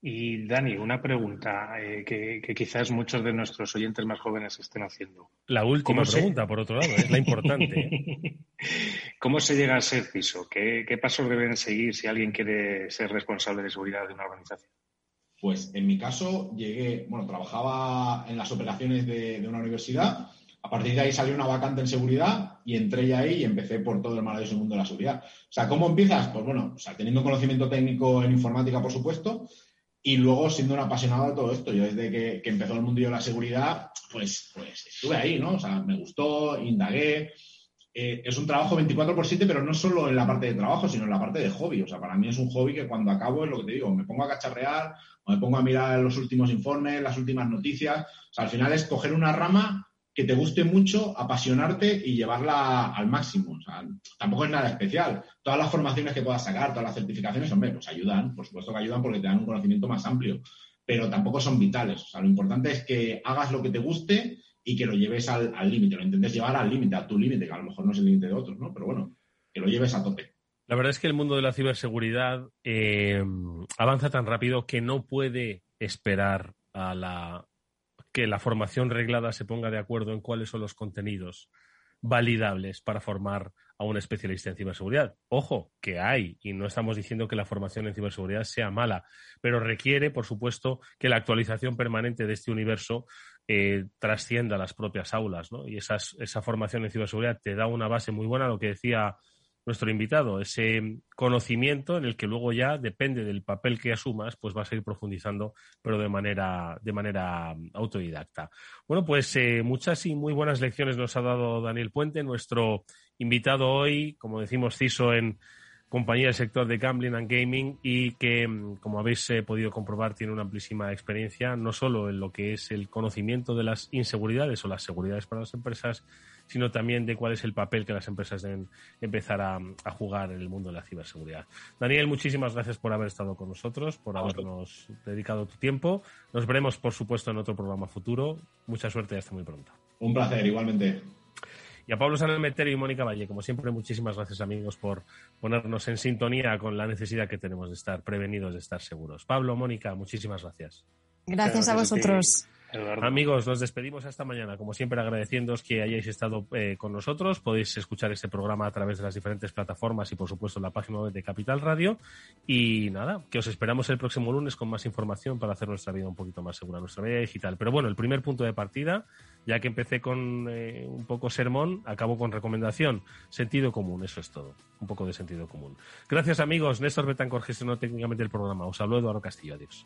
Y Dani, una pregunta eh, que, quizás muchos de nuestros oyentes más jóvenes estén haciendo. La última pregunta, por otro lado, es la importante. ¿Cómo se llega a ser CISO? ¿Qué, pasos deben seguir si alguien quiere ser responsable de seguridad de una organización? Pues en mi caso llegué, bueno, trabajaba en las operaciones de, una universidad. A partir de ahí salió una vacante en seguridad y entré ya ahí y empecé por todo el maravilloso mundo de la seguridad. O sea, ¿cómo empiezas? Pues bueno, o sea, teniendo conocimiento técnico en informática, por supuesto, y luego siendo un apasionado de todo esto, yo desde que, empezó el mundillo de la seguridad, pues, pues estuve ahí, ¿no? O sea, me gustó, indagué. Eh, es un trabajo 24 por 7, pero no solo en la parte de trabajo, sino en la parte de hobby. O sea, para mí es un hobby que cuando acabo es lo que te digo, me pongo a cacharrear me pongo a mirar los últimos informes, las últimas noticias. O sea, al final es coger una rama que te guste mucho, apasionarte y llevarla al máximo. O sea, tampoco es nada especial. Todas las formaciones que puedas sacar, todas las certificaciones, hombre, pues ayudan, por supuesto que ayudan porque te dan un conocimiento más amplio, pero tampoco son vitales. O sea, lo importante es que hagas lo que te guste y que lo lleves al límite, lo intentes llevar al límite, a tu límite, que a lo mejor no es el límite de otros, ¿no? Pero bueno, que lo lleves a tope. La verdad es que el mundo de la ciberseguridad eh, avanza tan rápido que no puede esperar a la, que la formación reglada se ponga de acuerdo en cuáles son los contenidos validables para formar a un especialista en ciberseguridad. Ojo, que hay, y no estamos diciendo que la formación en ciberseguridad sea mala, pero requiere, por supuesto, que la actualización permanente de este universo eh, trascienda las propias aulas, ¿no? Y esa formación en ciberseguridad te da una base muy buena, lo que decía nuestro invitado, ese conocimiento en el que luego ya depende del papel que asumas, pues vas a ir profundizando, pero de manera, de manera autodidacta. Bueno, pues eh, muchas y muy buenas lecciones nos ha dado Daniel Puente, nuestro invitado hoy, como decimos, CISO en compañía del sector de gambling and gaming y que, mm, como habéis eh, podido comprobar, tiene una amplísima experiencia, no solo en lo que es el conocimiento de las inseguridades o las seguridades para las empresas, sino también de cuál es el papel que las empresas deben empezar a, jugar en el mundo de la ciberseguridad. Daniel, muchísimas gracias por haber estado con nosotros, por habernos dedicado tu tiempo. Nos veremos, por supuesto, en otro programa futuro. Mucha suerte y hasta muy pronto. Un placer, igualmente. Y a Pablo Sanemeterio y Mónica Valle, como siempre, muchísimas gracias amigos por ponernos en sintonía con la necesidad que tenemos de estar prevenidos, de estar seguros. Pablo, Mónica, muchísimas gracias. Gracias, a vosotros. Amigos, nos despedimos hasta mañana. Como siempre, agradeciéndoos que hayáis estado eh, con nosotros. Podéis escuchar este programa a través de las diferentes plataformas y, por supuesto, en la página web de Capital Radio. Y nada, que os esperamos el próximo lunes con más información para hacer nuestra vida un poquito más segura, nuestra vida digital. Pero bueno, el primer punto de partida, ya que empecé con eh, un poco sermón, acabo con recomendación. Sentido común, eso es todo. Un poco de sentido común. Gracias, amigos. Néstor Betancor gestionó técnicamente el programa. Os habló Eduardo Castillo. Adiós.